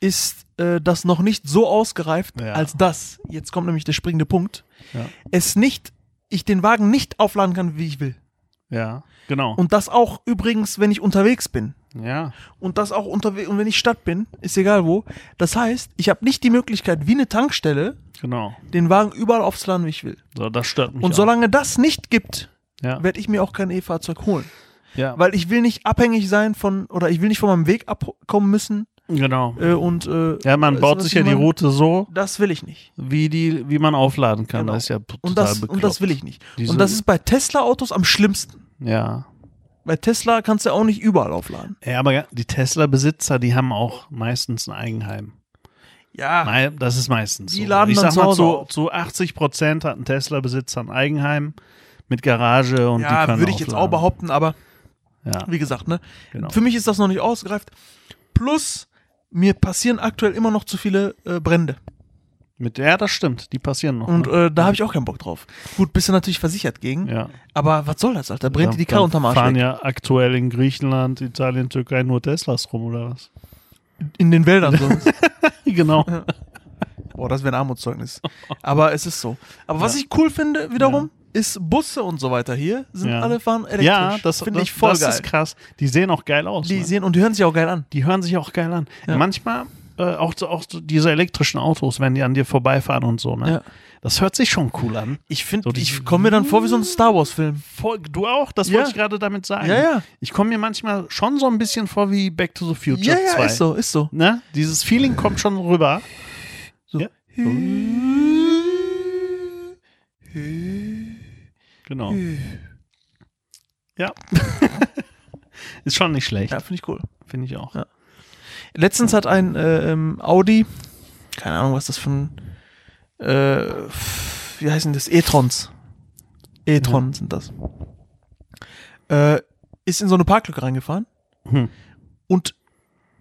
ist äh, das noch nicht so ausgereift, Ja. als das, jetzt kommt nämlich der springende Punkt, Ja. es nicht, ich den Wagen nicht aufladen kann, wie ich will. Ja, genau. Und das auch übrigens, wenn ich unterwegs bin. ja, Und das auch unterwegs, und wenn ich Stadt bin, ist egal wo. Das heißt, ich habe nicht die Möglichkeit, wie eine Tankstelle, genau. den Wagen überall aufzuladen, wie ich will. So, das stört mich Und auch. solange das nicht gibt, ja. werde ich mir auch kein E-Fahrzeug holen. Ja, Weil ich will nicht abhängig sein von, oder ich will nicht von meinem Weg abkommen müssen. genau. Äh, und äh, Ja, man baut sich ich ja die? Das so, Das will ich nicht. wie die, wie man aufladen kann. Genau. Das ist ja total Und das, bekloppt. und das will ich nicht. Diese- und das ist bei Tesla-Autos am schlimmsten. Ja. Bei Tesla kannst du auch nicht überall aufladen. Ja, aber die Tesla-Besitzer, die haben auch meistens ein Eigenheim. Ja. Nein, das ist meistens Die so. laden ich dann sag mal, zu, zu 80 Prozent hat ein Tesla-Besitzer ein Eigenheim mit Garage und die ja, können würde ich jetzt auch aufladen. behaupten, aber Ja, wie gesagt, ne? genau. Für mich ist das noch nicht ausgereift. Plus, mir passieren aktuell immer noch zu viele äh, Brände. Mit, ja, das stimmt. Die passieren noch. Und ne? äh, da habe ich auch keinen Bock drauf. Gut, bist du natürlich versichert gegen. ja. Aber was soll das, Alter? Brennt dir die Karre unterm Arsch fahren weg. ja aktuell in Griechenland, Italien, Türkei nur Teslas rum, oder was? In den Wäldern sonst. genau. Boah, das wäre ein Armutszeugnis. Aber es ist so. Aber was ich cool finde, wiederum, ist Busse und so weiter hier, sind Ja. alle fahren elektrisch. Ja, das, finde das, ich voll das geil. ist krass. Die sehen auch geil aus. die ne? sehen und die hören sich auch geil an. die hören sich auch geil an. Ja. Manchmal äh, auch, so- auch so diese elektrischen Autos, wenn die an dir vorbeifahren und so, ne? Ja. Das hört sich schon cool an. Ich finde, So ich komme mir dann vor wie so ein Star Wars Film. Voll, du auch? Das Ja. wollte ich gerade damit sagen. Ja, ja. Ich komme mir manchmal schon so ein bisschen vor wie Back to the Future Ja, ja, 2. ist so, ist so. Ne? Dieses Feeling kommt schon rüber. So. Ja. Genau. Ja. ist schon nicht schlecht. Ja, finde ich cool. Finde ich auch. Ja. Letztens hat ein äh, ähm, Audi, keine Ahnung, was das für ein, äh, wie heißen das? E-Trons. E-Tron sind das. Äh, ist in so eine Parklücke reingefahren Hm. und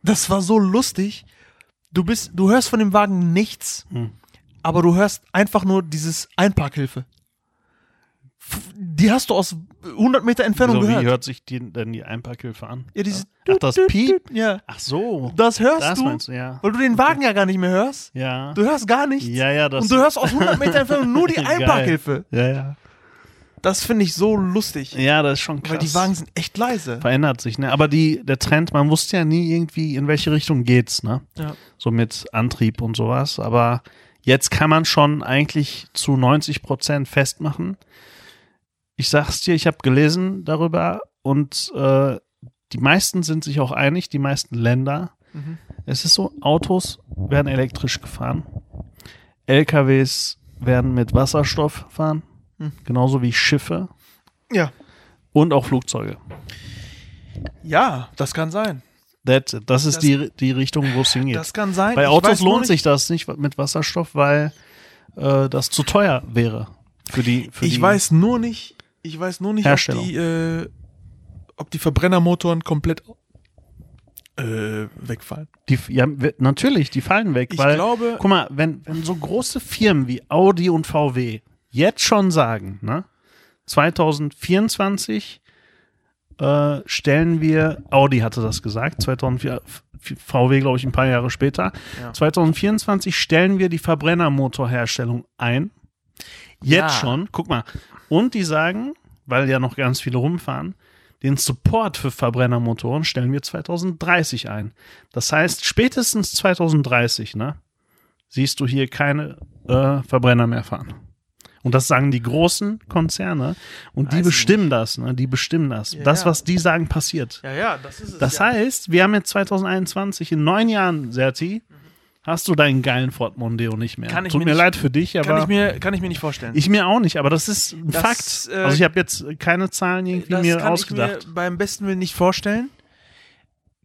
das war so lustig. Du bist, du hörst von dem Wagen nichts, Hm. aber du hörst einfach nur dieses Einparkhilfe. Die hast du aus 100 Meter Entfernung Wieso, gehört. wie hört sich die, denn die Einparkhilfe an? ja, dieses Ach, das Piep? Ja, Ach so. das hörst Das du, meinst du, ja. weil du den Wagen ja gar nicht mehr hörst. Ja. Du hörst gar nichts. Ja, ja, das. und du hörst aus 100 Meter Entfernung nur die Geil. Einparkhilfe. Ja, ja. Das finde ich so lustig. Ja, das ist schon krass. weil die Wagen sind echt leise. verändert sich, ne? Aber die, der Trend, man wusste ja nie irgendwie, in welche Richtung geht's, ne? Ja. So mit Antrieb und sowas. Aber jetzt kann man schon eigentlich zu 90 Prozent festmachen. Ich sag's dir, ich habe gelesen darüber und äh, die meisten sind sich auch einig, die meisten Länder. Mhm. Es ist so, Autos werden elektrisch gefahren. LKWs werden mit Wasserstoff fahren. Hm. Genauso wie Schiffe Ja. und auch Flugzeuge. Ja, das kann sein. That's it. Das ist Das- die, die Richtung, wo es hingeht. Das kann sein. Bei Autos lohnt sich das nicht mit Wasserstoff, weil äh, das zu teuer wäre. Für die, für Ich die weiß nur nicht, ich weiß nur nicht, ob die, äh, ob die Verbrennermotoren komplett äh, wegfallen. Die, ja, natürlich, die fallen weg. Ich weil, glaube- guck mal, wenn, wenn so große Firmen wie Audi und VW jetzt schon sagen, ne, 2024 äh, stellen wir, Audi hatte das gesagt, 2004, VW glaube ich ein paar Jahre später, Ja. 2024 stellen wir die Verbrennermotorherstellung ein. Jetzt Ja. schon, guck mal. Und die sagen, weil ja noch ganz viele rumfahren, den Support für Verbrennermotoren stellen wir 2030 ein. Das heißt, spätestens 2030, ne, siehst du hier keine äh, Verbrenner mehr fahren. Und das sagen die großen Konzerne und die Weiß ich bestimmen das, ne? Die bestimmen das. Ja, das, ja. was die sagen, passiert. Ja, ja, das ist es. Das ja. heißt, wir haben jetzt 2021, in neun Jahren, Serti, hast du deinen geilen Ford Mondeo nicht mehr. Kann ich Tut mir mir nicht- leid für dich, aber kann ich mir, kann ich mir nicht vorstellen. ich mir auch nicht, aber das ist ein Das, Fakt. äh, also ich habe jetzt keine Zahlen irgendwie das mir kann ausgedacht. ich mir beim besten Willen nicht vorstellen.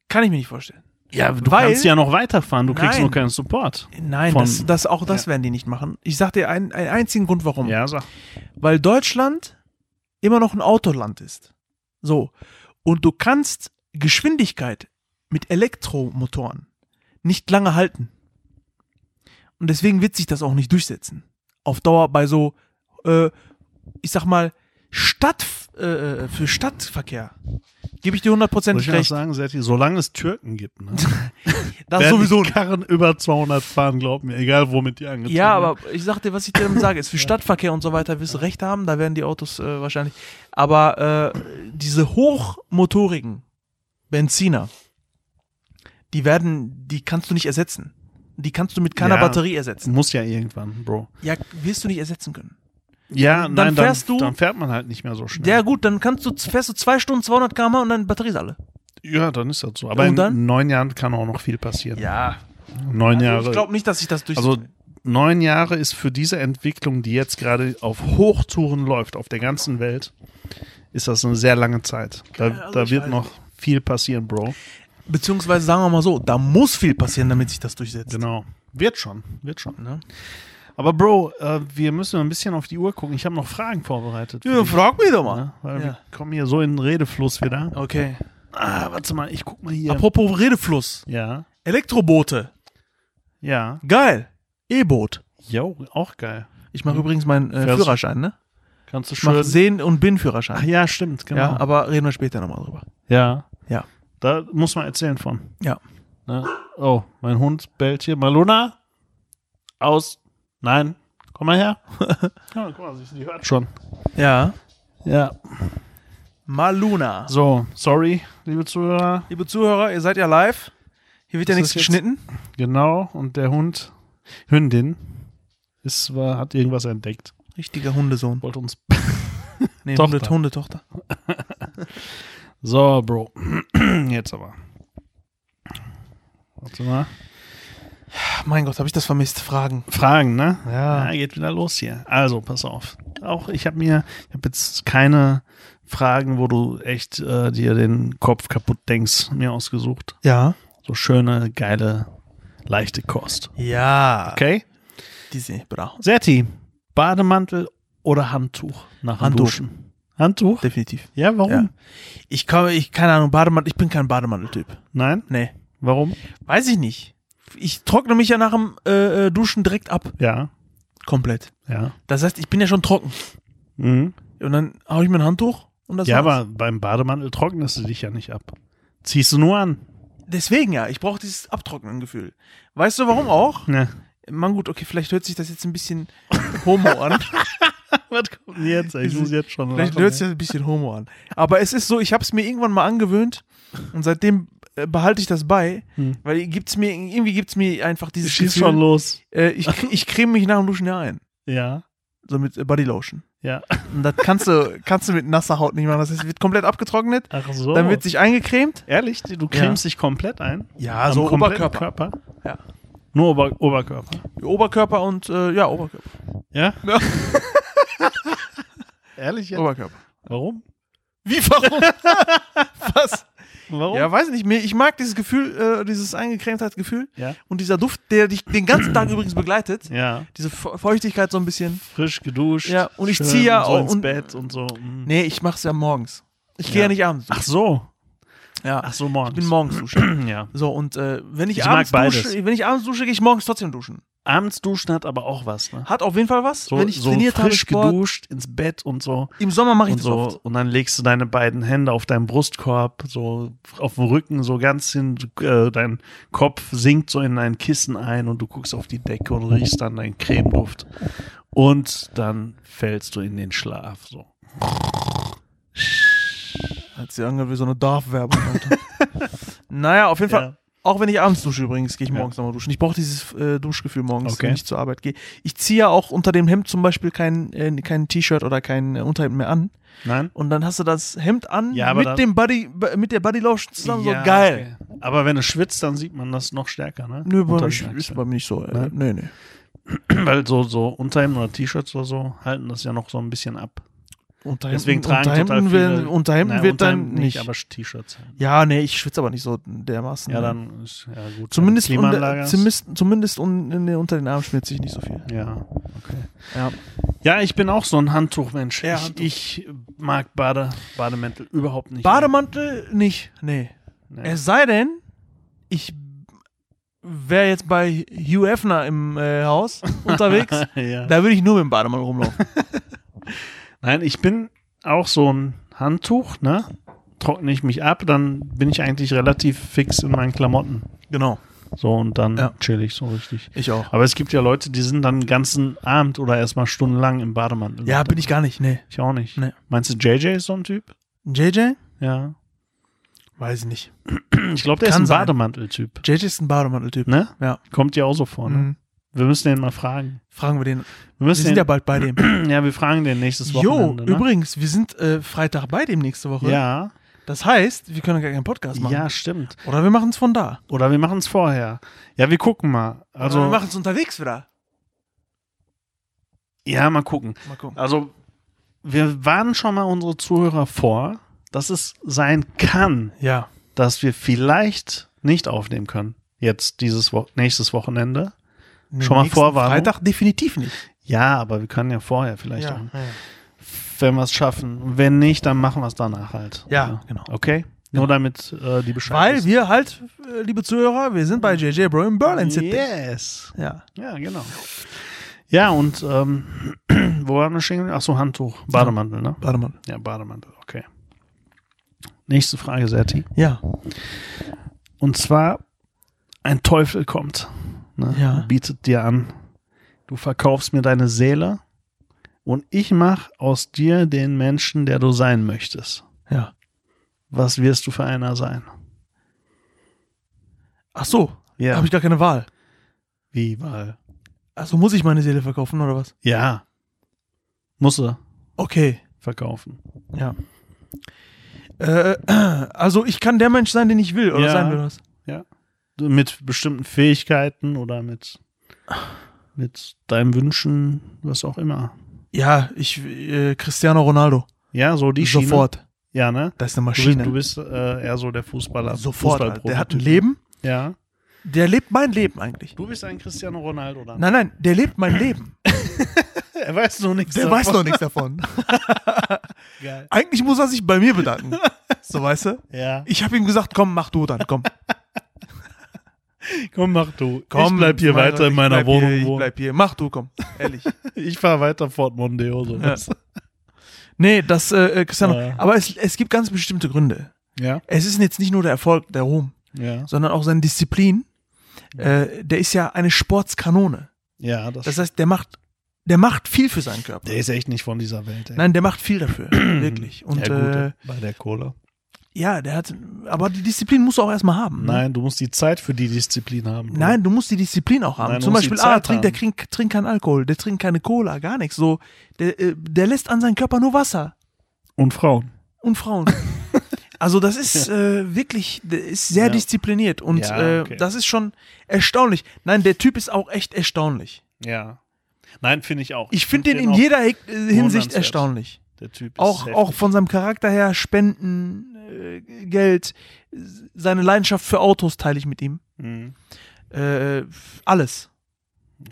Kann ich mir nicht vorstellen. Ja, du Weil- kannst ja noch weiterfahren, du kriegst Nein. nur keinen Support. Nein, Von- das, das, auch das werden die nicht machen. Ich sag dir einen, einen einzigen Grund, warum. Ja, sag. Weil Deutschland immer noch ein Autoland ist. So. Und du kannst Geschwindigkeit mit Elektromotoren nicht lange halten. Und deswegen wird sich das auch nicht durchsetzen. Auf Dauer bei so, äh, ich sag mal, Stadt, äh, für Stadtverkehr. Gebe ich dir Soll hundertprozentig ich recht. sagen, Serti, solange es Türken gibt, ne? Das werden sowieso die Karren über 200 fahren, glaub mir, egal womit die angetrieben Ja, aber ich sag dir, was ich dir damit sage, ist für Stadtverkehr und so weiter wirst du recht haben, da werden die Autos äh, wahrscheinlich. Aber äh, diese hochmotorigen Benziner, die werden, die kannst du nicht ersetzen. Die kannst du mit keiner Ja. Batterie ersetzen. Muss ja irgendwann, Bro. Ja, wirst du nicht ersetzen können. Ja, Dann nein, fährst dann, du- dann fährt man halt nicht mehr so schnell. Ja gut, dann kannst du, fährst du zwei Stunden 200 km und dann Batterie ist alle. Ja, dann ist das so. Aber in neun Jahren kann auch noch viel passieren. Ja. Neun Also Jahre. ich glaube nicht, dass sich das durchsetzt. Also neun Jahre ist für diese Entwicklung, die jetzt gerade auf Hochtouren läuft, auf der ganzen Welt, ist das eine sehr lange Zeit. Da, Also da ich wird noch viel passieren, Bro. Beziehungsweise sagen wir mal so, da muss viel passieren, damit sich das durchsetzt. Genau. Wird schon, wird schon. Ne? Aber Bro, äh, wir müssen ein bisschen auf die Uhr gucken. Ich habe noch Fragen vorbereitet. Ja, frag mich doch mal. ne? Weil Ja. wir kommen hier so in den Redefluss wieder. Okay. Ah, warte mal, ich guck mal hier. Apropos Redefluss. ja, Elektroboote. ja. Geil. E-Boot. Jo, auch geil. Ich mache übrigens meinen äh, Führerschein, ne? Kannst du Ich mache schön. Sehen- und Ach Bin-Führerschein. ja, stimmt, genau. Ja, aber reden wir später nochmal drüber. Ja. Ja. Da muss man erzählen von. Ja. Ne? Oh, mein Hund bellt hier. Maluna? Aus. Nein. Komm mal her. ja, guck mal, sie, hört schon. Ja. Ja. Maluna. So, sorry, liebe Zuhörer. Liebe Zuhörer, ihr seid ja live. Hier wird ja nichts geschnitten. Genau. Und der Hund, Hündin, ist, war, hat irgendwas entdeckt. Richtiger Hundesohn. Wollte uns. Nee, Tochter. Hunde, Hundetochter. So, Bro. Jetzt aber. Warte mal. Mein Gott, habe ich das vermisst? Fragen. Fragen, ne? Ja. Ja, geht wieder los hier. Also, pass auf. Auch ich habe mir, ich habe jetzt keine Fragen, wo du echt äh, dir den Kopf kaputt denkst, mir ausgesucht. Ja. So schöne, geile, leichte Kost. Ja. Okay? Diese, bra. Serti, Bademantel oder Handtuch nach Handtuch. Duschen? Handtuch? Definitiv. Ja, warum? Ja. Ich komme, ich, keine Ahnung, Bademantel, ich bin kein Bademanteltyp. Nein? Nee. Warum? Weiß ich nicht. Ich trockne mich ja nach dem äh, äh, Duschen direkt ab. Ja, Komplett. ja. Das heißt, ich bin ja schon trocken. Mhm. Und dann hau ich mir ein Handtuch und das Ja, war's. aber beim Bademantel trocknest du dich ja nicht ab. Ziehst du nur an. Deswegen ja, ich brauche dieses Abtrocknen-Gefühl. Weißt du warum auch? Ne. Man gut, okay, vielleicht hört sich das jetzt ein bisschen homo an. Was kommt denn jetzt? Ich muss jetzt schon Vielleicht hört sich das ein bisschen homo an. Aber es ist so, ich habe es mir irgendwann mal angewöhnt und seitdem äh, behalte ich das bei, Hm. weil gibt's mir, irgendwie gibt's mir einfach dieses Schieß Gefühl, schon los. äh, ich, ich creme mich nach dem Duschen ja ein. Ja, So mit äh, Bodylotion. ja. Und das kannst du, kannst du mit nasser Haut nicht machen. Das heißt, es wird komplett abgetrocknet, Ach so. dann wird sich eingecremt. Ehrlich, du cremst dich komplett ein? Ja, Am so Oberkörper. Körper? Ja. Nur Ober Oberkörper. Oberkörper und, äh, ja, Oberkörper. Ja? Ja. Ehrlich jetzt? Oberkörper. Warum? Wie, warum? Was? Warum? Ja, weiß nicht. Ich mag dieses Gefühl, äh, dieses Eingecremtheitsgefühl. Ja. Und dieser Duft, der dich den ganzen Tag übrigens begleitet. Ja. Diese Fe- Feuchtigkeit so ein bisschen. Frisch geduscht. Ja, und ich schön zieh ja so auch- ins und- Bett und so. mm. Nee, ich mach's ja morgens. Ich gehe Ja. ja. nicht abends. Ach so. Ja. Ach so, morgens. Ich bin morgens duschen. ja. So, und äh, wenn ich, Ich abends dusche, wenn ich abends dusche, gehe ich morgens trotzdem duschen. Abends duschen hat aber auch was, ne? Hat auf jeden Fall was. So, wenn ich so trainiert habe, frisch Sport, geduscht ins Bett und so. im Sommer mache ich das so oft. und dann legst du deine beiden Hände auf deinen Brustkorb, so auf dem Rücken, so ganz hin, äh, dein Kopf sinkt so in dein Kissen ein und du guckst auf die Decke und riechst dann deinen Cremeduft. Und dann fällst du in den Schlaf, so. Hat sie angehört wie so eine Dorfwerbung. Alter. naja, auf jeden Fall. Ja. Auch wenn ich abends dusche übrigens, gehe ich Ja. morgens nochmal duschen. Ich brauche dieses äh, Duschgefühl morgens, Okay. wenn ich zur Arbeit gehe. Ich ziehe ja auch unter dem Hemd zum Beispiel kein, äh, kein T-Shirt oder kein äh, Unterhemd mehr an. Nein? Und dann hast du das Hemd an Ja, mit dem Body, mit der Bodylotion zusammen. Ja, so geil. okay. Aber wenn du schwitzt, dann sieht man das noch stärker, ne? Nö, bei den ist bei mir nicht so. Äh, nee, nee. Weil so, so Unterhemden oder T-Shirts oder so halten das ja noch so ein bisschen ab. Unterhemden, Deswegen tragen total Unterhemden, viele, werden- Unterhemden Na, wird dann Unterhemden nicht. aber T-Shirts. ja, nee, ich schwitze aber nicht so dermaßen. Ja, ne? dann ist ja gut. Zumindest, unter, zumindest, zumindest un, in, unter den Armen schmitze ich nicht so viel. Ja, okay. Ja. Ja, ich bin auch so ein Handtuchmensch. Ja, ich, Handtuch. ich mag Bade, Bademäntel überhaupt nicht. Bademantel nicht, nee. Nee. Es sei denn, ich wäre jetzt bei Hugh Hefner im äh, Haus unterwegs, ja. da würde ich nur mit dem Bademantel rumlaufen. Nein, ich bin auch so ein Handtuch, ne? Trockne ich mich ab, dann bin ich eigentlich relativ fix in meinen Klamotten. genau, So, und dann Ja. chill ich so richtig. ich auch. Aber es gibt ja Leute, die sind dann den ganzen Abend oder erstmal stundenlang im Bademantel. Ja, bin ich gar nicht, nee. Ich auch nicht. Nee. Meinst du, JJ ist so ein Typ? JJ? Ja. Weiß ich nicht. Ich glaube, der Kann ist ein. Bademantel-Typ. JJ ist ein Bademanteltyp. Ne? Ja. Kommt dir auch so vor, ne? Mhm. Wir müssen den mal fragen. Fragen wir den. Wir Wir sind ja den, bald bei dem. ja, wir fragen den nächstes Jo, Wochenende. ne? übrigens, wir sind äh, Freitag bei dem nächste Woche. Ja, Das heißt, wir können gar keinen Podcast machen. ja, stimmt. Oder wir machen es von da. Oder wir machen es vorher. Ja, wir gucken mal. Also, Also, Oder wir machen es unterwegs wieder. ja, mal gucken. Mal gucken. Also, wir warnen schon mal unsere Zuhörer vor, dass es sein kann, Ja. dass wir vielleicht nicht aufnehmen können. Jetzt dieses Wo nächstes Wochenende. Nee, Schon mal Vorwarnung? Freitag definitiv nicht. Ja, aber wir können ja vorher vielleicht Ja, auch, ja. wenn wir es schaffen. Wenn nicht, dann machen wir es danach halt. Ja, genau. Okay? Nur damit äh, die Bescheid Weil wissen. wir halt, äh, liebe Zuhörer, wir sind bei JJ Bro in Berlin City. Yes. Ja. Ja, genau. Ja, und ähm, wo waren wir stehen? Ach so, Handtuch. Bademantel, ne? Mal. Ja, Bademantel, okay. Nächste Frage, Serti. Ja. Und zwar, ein Teufel kommt, ne? Ja. bietet dir an, du verkaufst mir deine Seele und ich mach aus dir den Menschen, der du sein möchtest. Ja. Was wirst du für einer sein? Ach so. Ja. Habe ich gar keine Wahl. Wie, weil? Also muss ich meine Seele verkaufen oder was? Ja. Muss er Okay. verkaufen. Ja. Äh, also ich kann der Mensch sein, den ich will, oder Ja. sein will was? Mit bestimmten Fähigkeiten oder mit, mit deinen Wünschen, was auch immer. Ja, ich äh, Cristiano Ronaldo. Ja, so die Schiene. Sofort. Ja, ne? Das ist eine Du bist, Maschine. du bist äh, eher so der Fußballer. Sofort. Der hat ein. Leben. Ja. Der lebt mein Leben eigentlich. Du bist ein Cristiano Ronaldo dann. Nein, nein, der lebt mein Leben. er weiß noch nichts. Der davon. weiß noch nichts davon. Geil. Eigentlich muss er sich bei mir bedanken. So, weißt du? Ja. Ich habe ihm gesagt, komm, mach du dann, komm. Komm, mach du. komm ich bleib hier weiter in meiner Wohnung Hier, ich bleib hier. Mach du, komm. Ehrlich. Ich fahr weiter Fort Mondeo. So Ja. nee, das, äh, Cristiano. Ja. Aber es, es gibt ganz bestimmte Gründe. ja. Es ist jetzt nicht nur der Erfolg, der Ruhm, Ja. sondern auch seine Disziplin. Äh, der ist ja eine Sportskanone. Ja, das, Das heißt, der macht, der macht viel für seinen Körper. der ist echt nicht von dieser Welt. Ey. Nein, der macht viel dafür. wirklich. Und ja, gut, äh, bei der Cola. Ja, der hat, aber die Disziplin musst du auch erstmal haben. Ne? Nein, du musst die Zeit für die Disziplin haben. Bruder. Nein, du musst die Disziplin auch haben. Nein, Zum Beispiel, ah, trink, der trinkt, trinkt keinen Alkohol, der trinkt keine Cola, gar nichts. So, der, äh, der lässt an seinen Körper nur Wasser Und Frauen. und Frauen. also das ist äh, wirklich, der ist sehr Ja. diszipliniert und Ja, okay. äh, das ist schon erstaunlich. Nein, der Typ ist auch echt erstaunlich. Ja. Nein, finde ich auch. Ich finde den in auch- jeder äh, Hinsicht erstaunlich. Der Typ ist Auch, heftig. auch von seinem Charakter her, Spenden, äh, Geld, seine Leidenschaft für Autos teile ich mit ihm. Mhm. Äh, alles.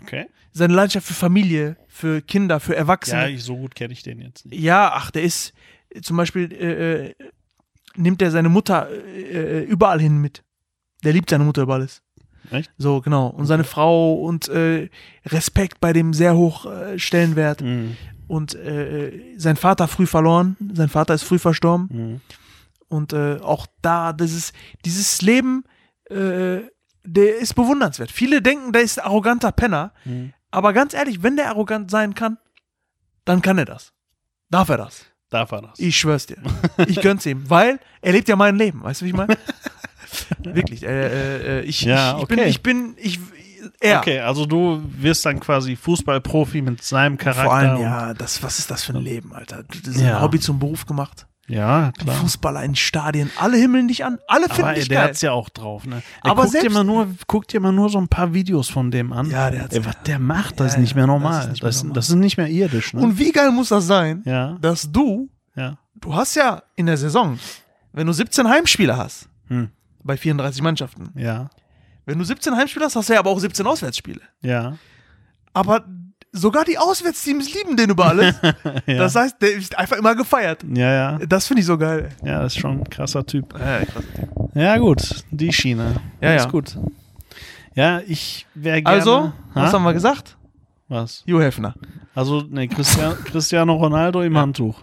Okay. Seine Leidenschaft für Familie, für Kinder, für Ja, Erwachsene. ich, so gut kenne ich den jetzt nicht. Ja, ach, der ist äh, zum Beispiel, äh, äh, nimmt er seine Mutter äh, überall hin mit. Der liebt seine Mutter über alles. Echt? So, genau. Und seine Frau und äh, Respekt bei dem sehr hoch äh, Stellenwert. Mhm. Und äh, sein Vater früh verloren. Sein Vater ist früh verstorben. Mhm. Und äh, auch da, dieses, dieses Leben, äh, der ist bewundernswert. Viele denken, der ist arroganter Penner. Mhm. Aber ganz ehrlich, wenn der arrogant sein kann, dann kann er das. Darf er das? Darf er das? Ich schwör's dir. Ich gönn's ihm, weil er lebt ja mein Leben. Weißt du, wie ich meine? Wirklich. Äh, äh, äh, ich, Ja, ich, ich okay. bin, ich bin, ich, er. Okay, also du wirst dann quasi Fußballprofi mit seinem Charakter. Vor allem, ja, das, was ist das für ein Leben, Alter? Das ist Ja. ein Hobby zum Beruf gemacht. Ja, klar. Fußballer in Stadien, alle himmeln dich an, alle finden Aber dich der geil. hat's ja auch drauf, ne? Ey, Aber guck dir mal nur, guck dir mal nur so ein paar Videos von dem an. Ja, der hat's Ey, was der macht, das Ja, ist nicht mehr normal. das ist nicht mehr das, normal. das ist nicht mehr irdisch, ne? Und wie geil muss das sein, ja, dass du, ja. du hast ja in der Saison, wenn du 17 Heimspiele hast, Hm. bei 34 Mannschaften, Ja, wenn du 17 Heimspiele hast, hast du ja aber auch 17 Auswärtsspiele. ja. Aber sogar die Auswärtsteams lieben den über alles. ja. Das heißt, der ist einfach immer gefeiert. ja, ja. Das finde ich so geil. Ja, das ist schon ein krasser Typ. Ja, krass. Ja, gut, die Schiene. Ja, ist ja. gut. Ja, ich wäre gerne. Also, was Ha? haben wir gesagt? Was? Hugh Hefner. Also, ne, Cristiano, Cristiano Ronaldo im Handtuch.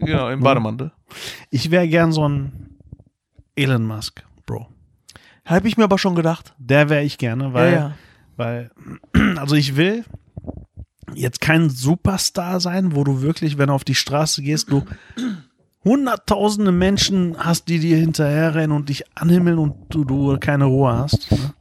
Genau, im Bademantel. Ich wäre gern so ein Elon Musk. Habe ich mir aber schon gedacht. Der wäre ich gerne, weil, ja, ja. weil, also ich will jetzt kein Superstar sein, wo du wirklich, wenn du auf die Straße gehst, du hunderttausende Menschen hast, die dir hinterherrennen und dich anhimmeln und du, du keine Ruhe hast. Ne?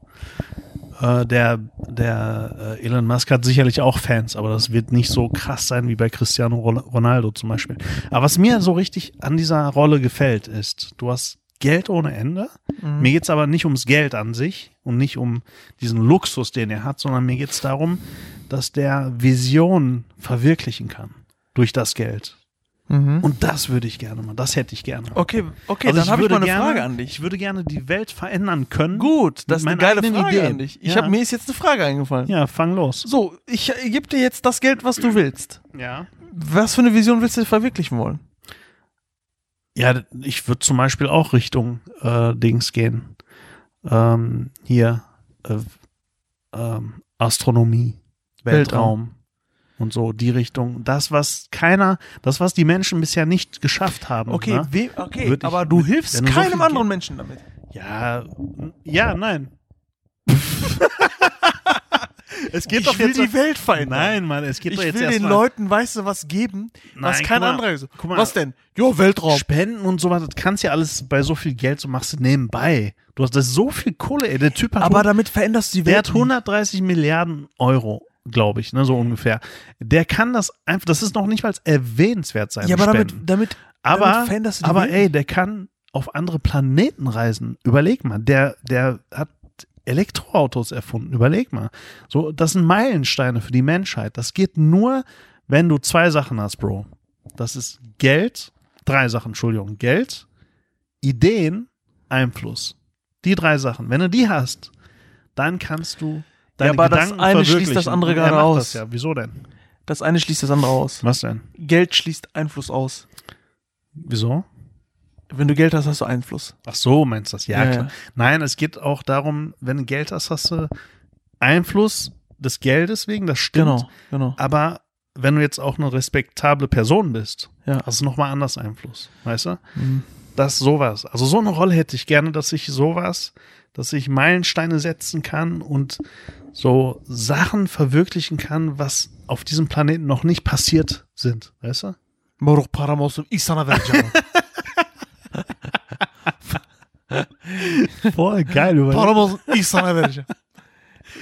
Äh, der der äh, Elon Musk hat sicherlich auch Fans, aber das wird nicht so krass sein wie bei Cristiano Ron- Ronaldo zum Beispiel. Aber was mir so richtig an dieser Rolle gefällt, ist, du hast Geld ohne Ende. Mhm. Mir geht's aber nicht ums Geld an sich und nicht um diesen Luxus, den er hat, sondern mir geht's darum, dass der Visionen verwirklichen kann durch das Geld. Mhm. Und das würde ich gerne mal, das hätte ich gerne. Okay, okay, Also dann habe ich mal eine gerne, Frage an dich. Ich würde gerne die Welt verändern können. Gut, das ist eine geile Frage Ideen. an dich. Ich Ja. hab, mir ist jetzt eine Frage eingefallen. Ja, fang los. So, ich äh, gebe dir jetzt das Geld, was du willst. Ja. Was für eine Vision willst du verwirklichen wollen? Ja, ich würde zum Beispiel auch Richtung äh, Dings gehen. Ähm, hier äh, ähm, Astronomie, Weltraum und so die Richtung. Das, was keiner, das, was die Menschen bisher nicht geschafft haben. Okay, Ne? we okay ich- aber du hilfst so keinem viel anderen Menschen damit. Ja, ja, nein. es geht ich doch will jetzt die Welt verändern. Nein, Mann, es geht ich doch jetzt will erst den mal Leuten, weißt du, was geben, was Nein, kein guck mal, anderer so. mal. Was denn? Jo, Weltraum. Spenden und sowas, das kannst ja alles bei so viel Geld, so machst du nebenbei. Du hast das so viel Kohle, ey. Der Typ hat Aber damit veränderst du die Der Welt. hat 130 Milliarden Euro, glaube ich, ne, so ungefähr. Der kann das einfach, das ist noch nicht mal erwähnenswert sein. Ja, aber damit, damit, aber, damit veränderst du die aber Welt. ey, der kann auf andere Planeten reisen. Überleg mal, der, der hat Elektroautos erfunden. Überleg mal. So, das sind Meilensteine für die Menschheit. Das geht nur, wenn du zwei Sachen hast, Bro. Das ist Geld, drei Sachen, Entschuldigung. Geld, Ideen, Einfluss. Die drei Sachen. Wenn du die hast, dann kannst du deine aber das Gedanken eine schließt das andere er gerade aus. Das ja. Wieso denn? das eine schließt das andere aus. Was denn? Geld schließt Einfluss aus. Wieso? Wenn du Geld hast, hast du Einfluss. Ach so, meinst du das? Ja, Ja, klar. ja. Nein, es geht auch darum, wenn du Geld hast, hast du Einfluss des Geldes wegen, das stimmt. Genau, genau. Aber wenn du jetzt auch eine respektable Person bist, Ja. hast du nochmal anders Einfluss. Weißt du? Mhm. Das ist sowas. Also so eine Rolle hätte ich gerne, dass ich sowas, dass ich Meilensteine setzen kann und so Sachen verwirklichen kann, was auf diesem Planeten noch nicht passiert sind. Weißt du? Voll geil, über param olsun insana vereceğim.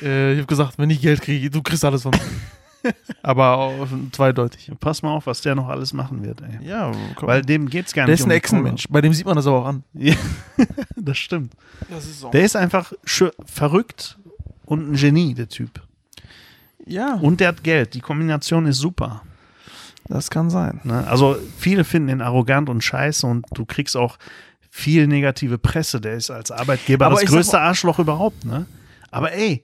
äh, ich habe gesagt, wenn ich Geld kriege, du kriegst alles von mir. Aber zweideutig. Pass mal auf, was der noch alles machen wird, ey. Ja, Weil dem geht's gar der nicht ist um ein Echsenmensch. Bei dem sieht man das aber auch an. Ja, das stimmt. Das ist so. Der ist einfach verrückt und ein Genie, der Typ. ja, Und der hat Geld. Die Kombination ist super. Das kann sein. Ne? Also viele finden ihn arrogant und scheiße und du kriegst auch viel negative Presse. Der ist als Arbeitgeber Aber das ich sag größte Arschloch überhaupt. Ne? Aber ey,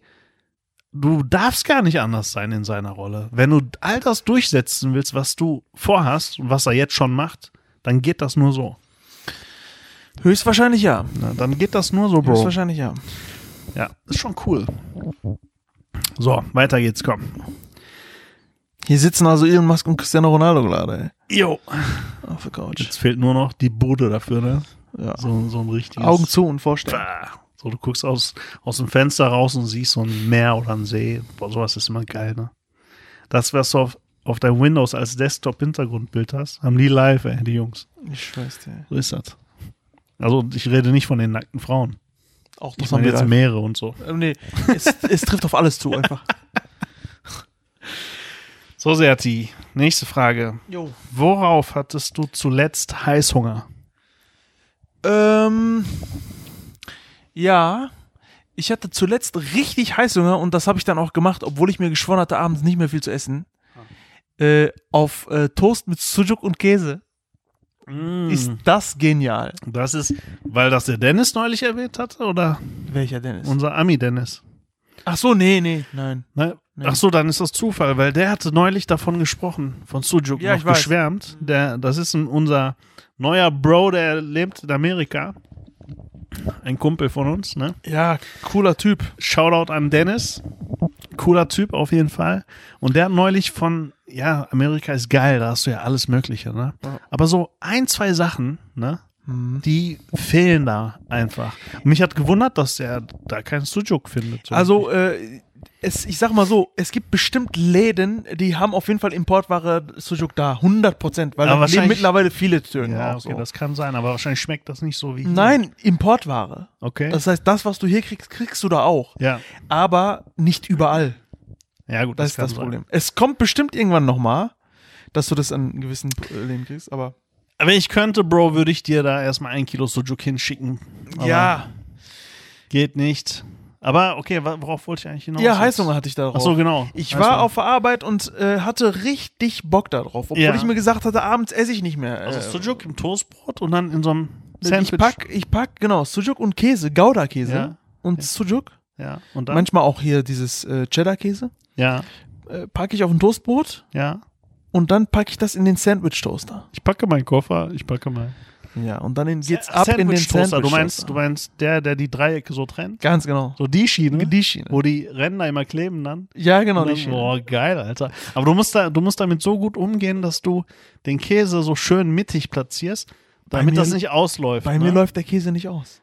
du darfst gar nicht anders sein in seiner Rolle. Wenn du all das durchsetzen willst, was du vorhast und was er jetzt schon macht, dann geht das nur so. Höchstwahrscheinlich ja. Ne? Dann geht das nur so, Bro. Höchstwahrscheinlich ja. Ja, ist schon cool. So, weiter geht's, komm. Hier sitzen also Elon Musk und Cristiano Ronaldo gerade, ey. Jo. Auf der Couch. Jetzt fehlt nur noch die Bude dafür, ne? Ja. So, so ein richtiges. Augen zu und vorstellen. Bah. So, du guckst aus, aus dem Fenster raus und siehst so ein Meer oder ein See. Boah, sowas ist immer geil, ne? Das, was du auf, auf deinem Windows als Desktop-Hintergrundbild hast, haben die live, ey, die Jungs. Ich schwör's dir. So ist das. Also, ich rede nicht von den nackten Frauen. Auch Ich das haben meine wir jetzt live. Meere und so. Ähm, nee, es, es trifft auf alles zu einfach. So, Serti. nächste Frage. Jo. Worauf hattest du zuletzt Heißhunger? Ähm, ja, ich hatte zuletzt richtig Heißhunger und das habe ich dann auch gemacht, obwohl ich mir geschworen hatte, abends nicht mehr viel zu essen. Äh, auf äh, Toast mit Sujuk und Käse. Ist das genial. Das ist, weil das der Dennis neulich erwähnt hatte oder Welcher Dennis? unser Ami Dennis? Ach so, nee, nee, nein. Ne? Nee. Ach so, dann ist das Zufall, weil der hatte neulich davon gesprochen, von Sujuk, Ja, noch geschwärmt. Der, das ist ein, unser neuer Bro, der lebt in Amerika. Ein Kumpel von uns, ne? Ja, cooler Typ. Shoutout an Dennis. Cooler Typ auf jeden Fall. Und der hat neulich von, ja, Amerika ist geil, da hast du ja alles Mögliche, ne? Ja. Aber so ein, zwei Sachen, ne? Mhm. Die fehlen da einfach. Mich hat gewundert, dass der da keinen Sujuk findet. so Also, äh, es, ich sag mal so, es gibt bestimmt Läden, die haben auf jeden Fall Importware Sujuk da, 100 Prozent, weil da leben mittlerweile viele Türken Ja, auch okay, so. das kann sein, aber wahrscheinlich schmeckt das nicht so wie. hier. Nein, Importware. Okay. Das heißt, das, was du hier kriegst, kriegst du da auch. ja. Aber nicht überall. Ja, gut, Das, ist kann das sein. Problem. Es kommt bestimmt irgendwann nochmal, dass du das an gewissen Läden kriegst, aber. Aber Wenn ich könnte, Bro, würde ich dir da erstmal ein Kilo Sujuk hinschicken. Ja, Geht nicht. Aber okay, worauf wollte ich eigentlich hinaus? ja? Heißhunger hatte ich da drauf. Ach so, genau. Ich Heißhunger. war auf der Arbeit und äh, hatte richtig Bock darauf, obwohl Ja. ich mir gesagt hatte, abends esse ich nicht mehr. Also äh, Sujuk im Toastbrot und dann in so einem Sandwich. ich pack, ich pack, genau, Sujuk und Käse, Gouda-Käse Ja. und Ja. Sujuk. Ja, und dann? Manchmal auch hier dieses äh, Cheddar-Käse. ja, Äh, packe ich auf ein Toastbrot ja. und dann packe ich das in den Sandwich-Toaster. Ich packe meinen Koffer, ich packe meinen. Ja, und dann in, geht's ab in den. Sandwich-Toaster. Du meinst, du meinst der, der die Dreiecke so trennt? Ganz genau. So die Schiene, Die Schiene. wo die Ränder immer kleben dann? Ja, genau, Und die dann, Schiene. boah, geil, Alter. Aber du musst, da, du musst damit so gut umgehen, dass du den Käse so schön mittig platzierst, damit mir- das nicht ausläuft. Bei ne? mir läuft der Käse nicht aus.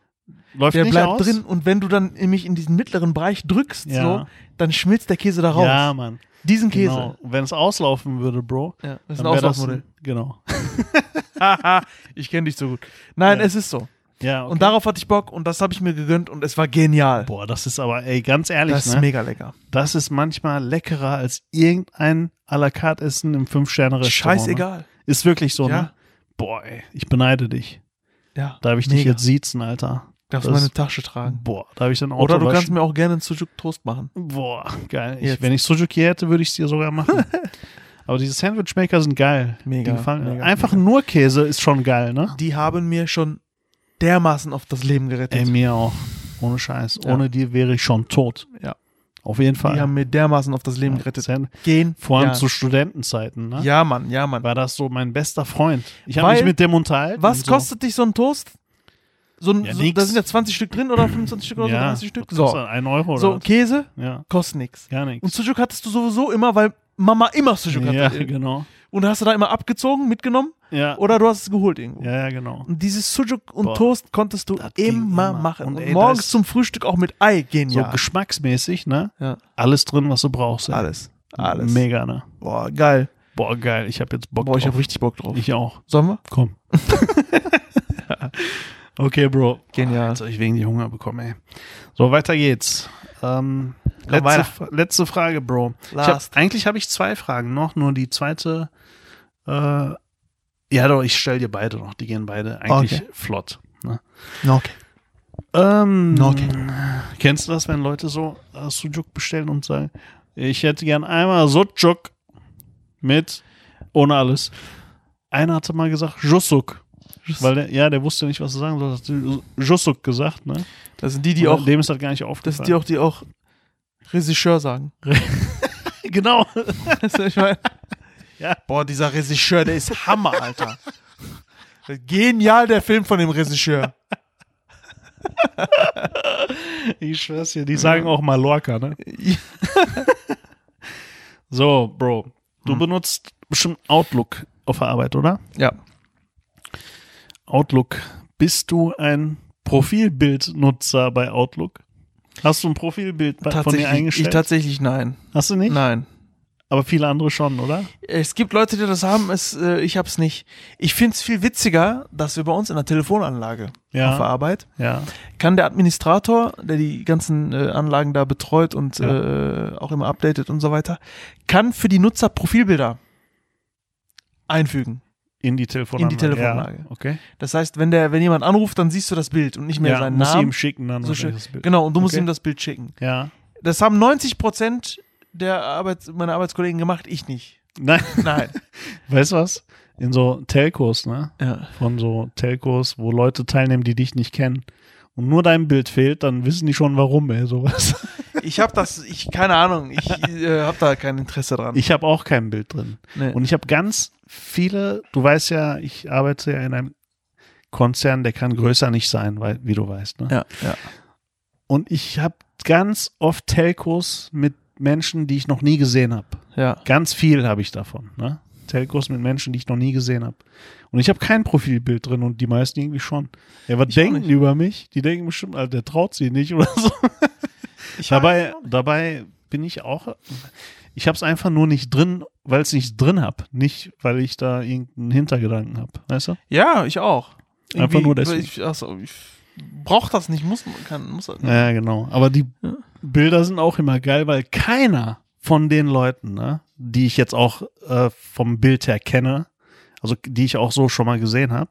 läuft Der bleibt aus? drin und wenn du dann nämlich in diesen mittleren Bereich drückst, Ja. so, dann schmilzt der Käse da raus. Ja, Mann. Diesen Käse. Genau. Wenn es auslaufen würde, Bro, Ja, das ist ein Auslaufmodell. Genau. ich kenne dich so gut. Nein, Ja. es ist so. Ja, okay. Und darauf hatte ich Bock und das habe ich mir gegönnt und es war genial. Boah, das ist aber, ey, ganz ehrlich, das ist ne? mega lecker. das ist manchmal leckerer als irgendein à la carte Essen im Fünf-Sterne-Restaurant. Ne? Scheißegal. Ist wirklich so, Ja. ne? Boah, ey, ich beneide dich. Ja. Darf ich dich Mega. jetzt siezen, Alter? Darfst das- meine Tasche tragen. Boah, darf ich dann Auto Oder du waschen? kannst mir auch gerne einen Sujuk Toast machen. Boah, geil. Ich, wenn ich Suzuki hätte, würde ich es dir sogar machen. Aber diese Sandwichmaker sind geil. Mega, mega, Einfach mega. nur Käse ist schon geil, ne? Die haben mir schon dermaßen auf das Leben gerettet. Ey, mir auch. Ohne Scheiß. Ja. Ohne die wäre ich schon tot. Ja. Auf jeden Fall. die haben mir dermaßen auf das Leben Ja, gerettet. Gehen. Vor allem ja. zu Studentenzeiten, ne? Ja, Mann, ja, Mann. War das so mein bester Freund. Ich habe mich mit dem unterhalten. Was so. kostet dich so ein Toast? So ein, Ja, so, da sind ja 20 Stück drin oder 25 Stück oder so, ja, 30 Stück. So? Ein Euro oder so? Käse Ja, kostet nix. gar Und nichts. Sujuk hattest du sowieso immer, weil Mama immer Sujuk Ja, hatte. genau. Und hast du da immer abgezogen, mitgenommen Ja. oder du hast es geholt irgendwo. ja, ja, genau. Und dieses Sujuk und Boah. Toast konntest du immer, immer. machen. Und Und, ey, morgens zum Frühstück auch mit Ei. So Genial. geschmacksmäßig, ne? ja, Alles drin, was du brauchst. ey. alles. Alles. Mega, ne? Boah, geil. Boah, geil. Ich habe jetzt Bock Boah, ich drauf. hab richtig Bock drauf. ich auch. Sollen wir? Komm. okay, Bro. Genial. Jetzt hab ich wegen die Hunger bekommen, ey. So, weiter geht's. Ähm, letzte, weiter. Letzte Frage, Bro. Ich hab, Last. eigentlich habe ich zwei Fragen noch, nur die zweite. Äh, ja, doch, ich stell dir beide noch. Die gehen beide eigentlich Okay. flott. Ne? Okay. Ähm, Okay. Kennst du das, wenn Leute so äh, Sujuk bestellen und sagen, ich hätte gern einmal Sujuk mit ohne alles. Einer hatte mal gesagt Jusuk. Weil der, ja, der wusste nicht, was er sagen soll. Hat Jusuk gesagt, ne? Das sind die, die auch, dem ist das gar nicht das aufgefallen. sind die auch, die auch Regisseur sagen. genau. Weißt du, ich mein, Ja. Boah, dieser Regisseur, der ist Hammer, Alter. Genial, der Film von dem Regisseur. Ich schwör's dir, die sagen auch Mallorca, ne? So, Bro, du Hm. benutzt bestimmt Outlook auf der Arbeit, oder? Ja. Outlook. Bist du ein Profilbildnutzer bei Outlook? Hast du ein Profilbild bei, von dir Tatsächlich, ich eingestellt? tatsächlich nein. Hast du nicht? Nein. Aber viele andere schon, oder? Es gibt Leute, die das haben, es, äh, ich hab's nicht. Ich find's viel witziger, dass wir bei uns in der Telefonanlage Ja. auf der Arbeit Ja. kann der Administrator, der die ganzen äh, Anlagen da betreut und Ja. äh, auch immer updatet und so weiter, kann für die Nutzer Profilbilder einfügen. In die Telefonanlage. In die Telefonanlage. Ja, okay. Das heißt, wenn der, wenn jemand anruft, dann siehst du das Bild und nicht mehr Ja, seinen muss Namen. ihm schicken dann. So schön. das Bild. Genau, und du musst Okay. ihm das Bild schicken. Ja. Das haben 90 Prozent der Arbeits meiner Arbeitskollegen gemacht, ich nicht. Nein, Nein. weißt du was? In so Telcos, ne? ja. Von so Telcos, wo Leute teilnehmen, die dich nicht kennen. Und nur dein Bild fehlt, dann wissen die schon warum, ey, sowas. Ich habe das, ich, keine Ahnung, ich äh, habe da kein Interesse dran. Ich habe auch kein Bild drin. nee. Und ich habe ganz viele, du weißt ja, ich arbeite ja in einem Konzern, der kann größer nicht sein, weil, wie du weißt. Ne? ja, ja. Und ich habe ganz oft Telcos mit Menschen, die ich noch nie gesehen habe. Ja. Ganz viel habe ich davon. Ne? Telcos mit Menschen, die ich noch nie gesehen habe. Und ich habe kein Profilbild drin und die meisten irgendwie schon. Ja, was Ich denken über mich? Die denken bestimmt, Alter, der traut sie nicht oder so. Ich Dabei, dabei bin ich auch. Ich habe es einfach nur nicht drin, weil es nicht drin habe. Nicht, weil ich da irgendeinen Hintergedanken habe. Weißt du? Ja, ich auch. Einfach Irgendwie, nur deswegen. Ich, achso, ich brauch das nicht, muss man, kann, muss das nicht. Ja, genau. Aber die Ja. Bilder sind auch immer geil, weil keiner von den Leuten, ne, die ich jetzt auch äh, vom Bild her kenne, also die ich auch so schon mal gesehen habe,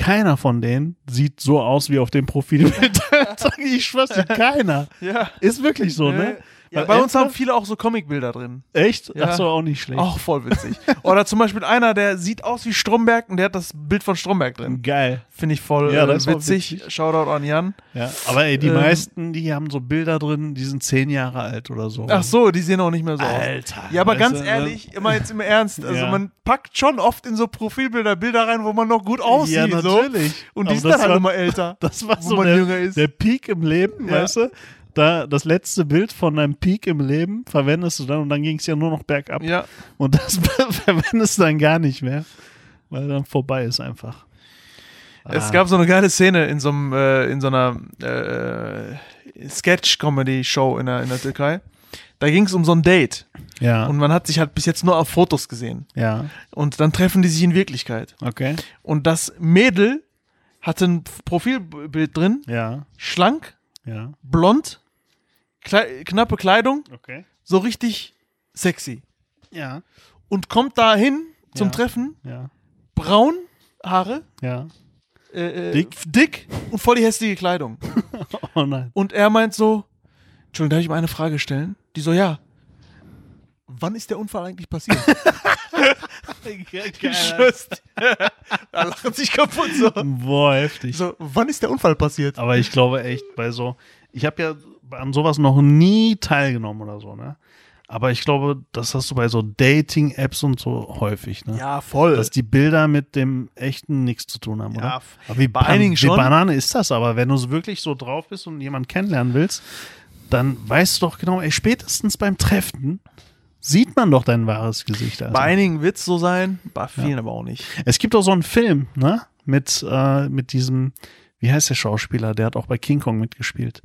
keiner von denen sieht so aus wie auf dem Profilbild. Ich schwör's dir, keiner. Ja. Ist wirklich so, ne? Ja, bei uns haben viele auch so Comicbilder drin. Echt? Ja. Ach so, auch nicht schlecht. Auch voll witzig. Oder zum Beispiel einer, der sieht aus wie Stromberg und der hat das Bild von Stromberg drin. Geil. Finde ich voll Ja, das witzig. witzig. Shoutout an Jan. Ja, aber ey, die Ähm. meisten, die haben so Bilder drin, die sind zehn Jahre alt oder so. Ach so, die sehen auch nicht mehr so aus. Alter. Ja, aber ganz du, ehrlich, immer jetzt im Ernst, also Ja. man packt schon oft in so Profilbilder Bilder rein, wo man noch gut aussieht. Ja, so. natürlich. Und Aber die sind das dann halt war- immer älter, Das war wo so man der, jünger ist. der Peak im Leben, Ja. weißt du? Da, das letzte Bild von deinem Peak im Leben verwendest du dann und dann ging es ja nur noch bergab. ja, Und das verwendest du dann gar nicht mehr, weil dann vorbei ist einfach. es Ah. gab so eine geile Szene in so einem, äh, in so einer äh, Sketch-Comedy-Show in der, in der Türkei. Da ging es um so ein Date Ja, und man hat sich halt bis jetzt nur auf Fotos gesehen. ja, Und dann treffen die sich in Wirklichkeit. okay. Und das Mädel hatte ein Profilbild drin, Ja, schlank, ja, blond, klei knappe Kleidung, okay. so richtig sexy. Ja, Und kommt da hin zum Ja. Treffen, ja, braun, Haare, ja. äh, äh, Dick? dick und voll die hässliche Kleidung. Oh nein. Und er meint so, Entschuldigung, darf ich mal eine Frage stellen? Die so, ja. Wann ist der Unfall eigentlich passiert? Dir. da lachen sich kaputt so. Boah, heftig. So, wann ist der Unfall passiert? Aber ich glaube echt, bei so, ich habe ja an sowas noch nie teilgenommen oder so, ne? Aber ich glaube, das hast du bei so Dating-Apps und so häufig, ne? Ja, voll. Dass die Bilder mit dem echten nichts zu tun haben, oder? Ja, aber wie, bei einigen wie schon. Banane ist das aber, wenn du wirklich so drauf bist und jemanden kennenlernen willst, dann weißt du doch genau, ey, spätestens beim Treffen sieht man doch dein wahres Gesicht. Also. bei einigen wird es so sein, bei vielen aber auch nicht. Es gibt auch so einen Film, ne? Mit, äh, mit diesem, wie heißt der Schauspieler? Der hat auch bei King Kong mitgespielt.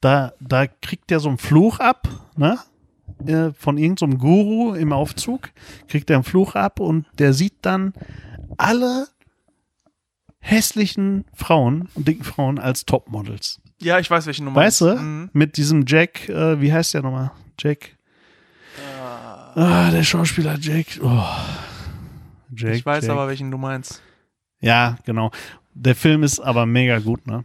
Da, da kriegt der so einen Fluch ab, ne? Äh, Von irgendeinem Guru im Aufzug, kriegt er einen Fluch ab und der sieht dann alle hässlichen Frauen und dicken Frauen als Topmodels. Ja, ich weiß, welchen du Weißt du? Mhm. Mit diesem Jack, äh, wie heißt der nochmal? Jack. Ah, der Schauspieler Jack. Oh. Jack Ich weiß Jack. aber, welchen du meinst. Ja, genau. Der Film ist aber mega gut, ne?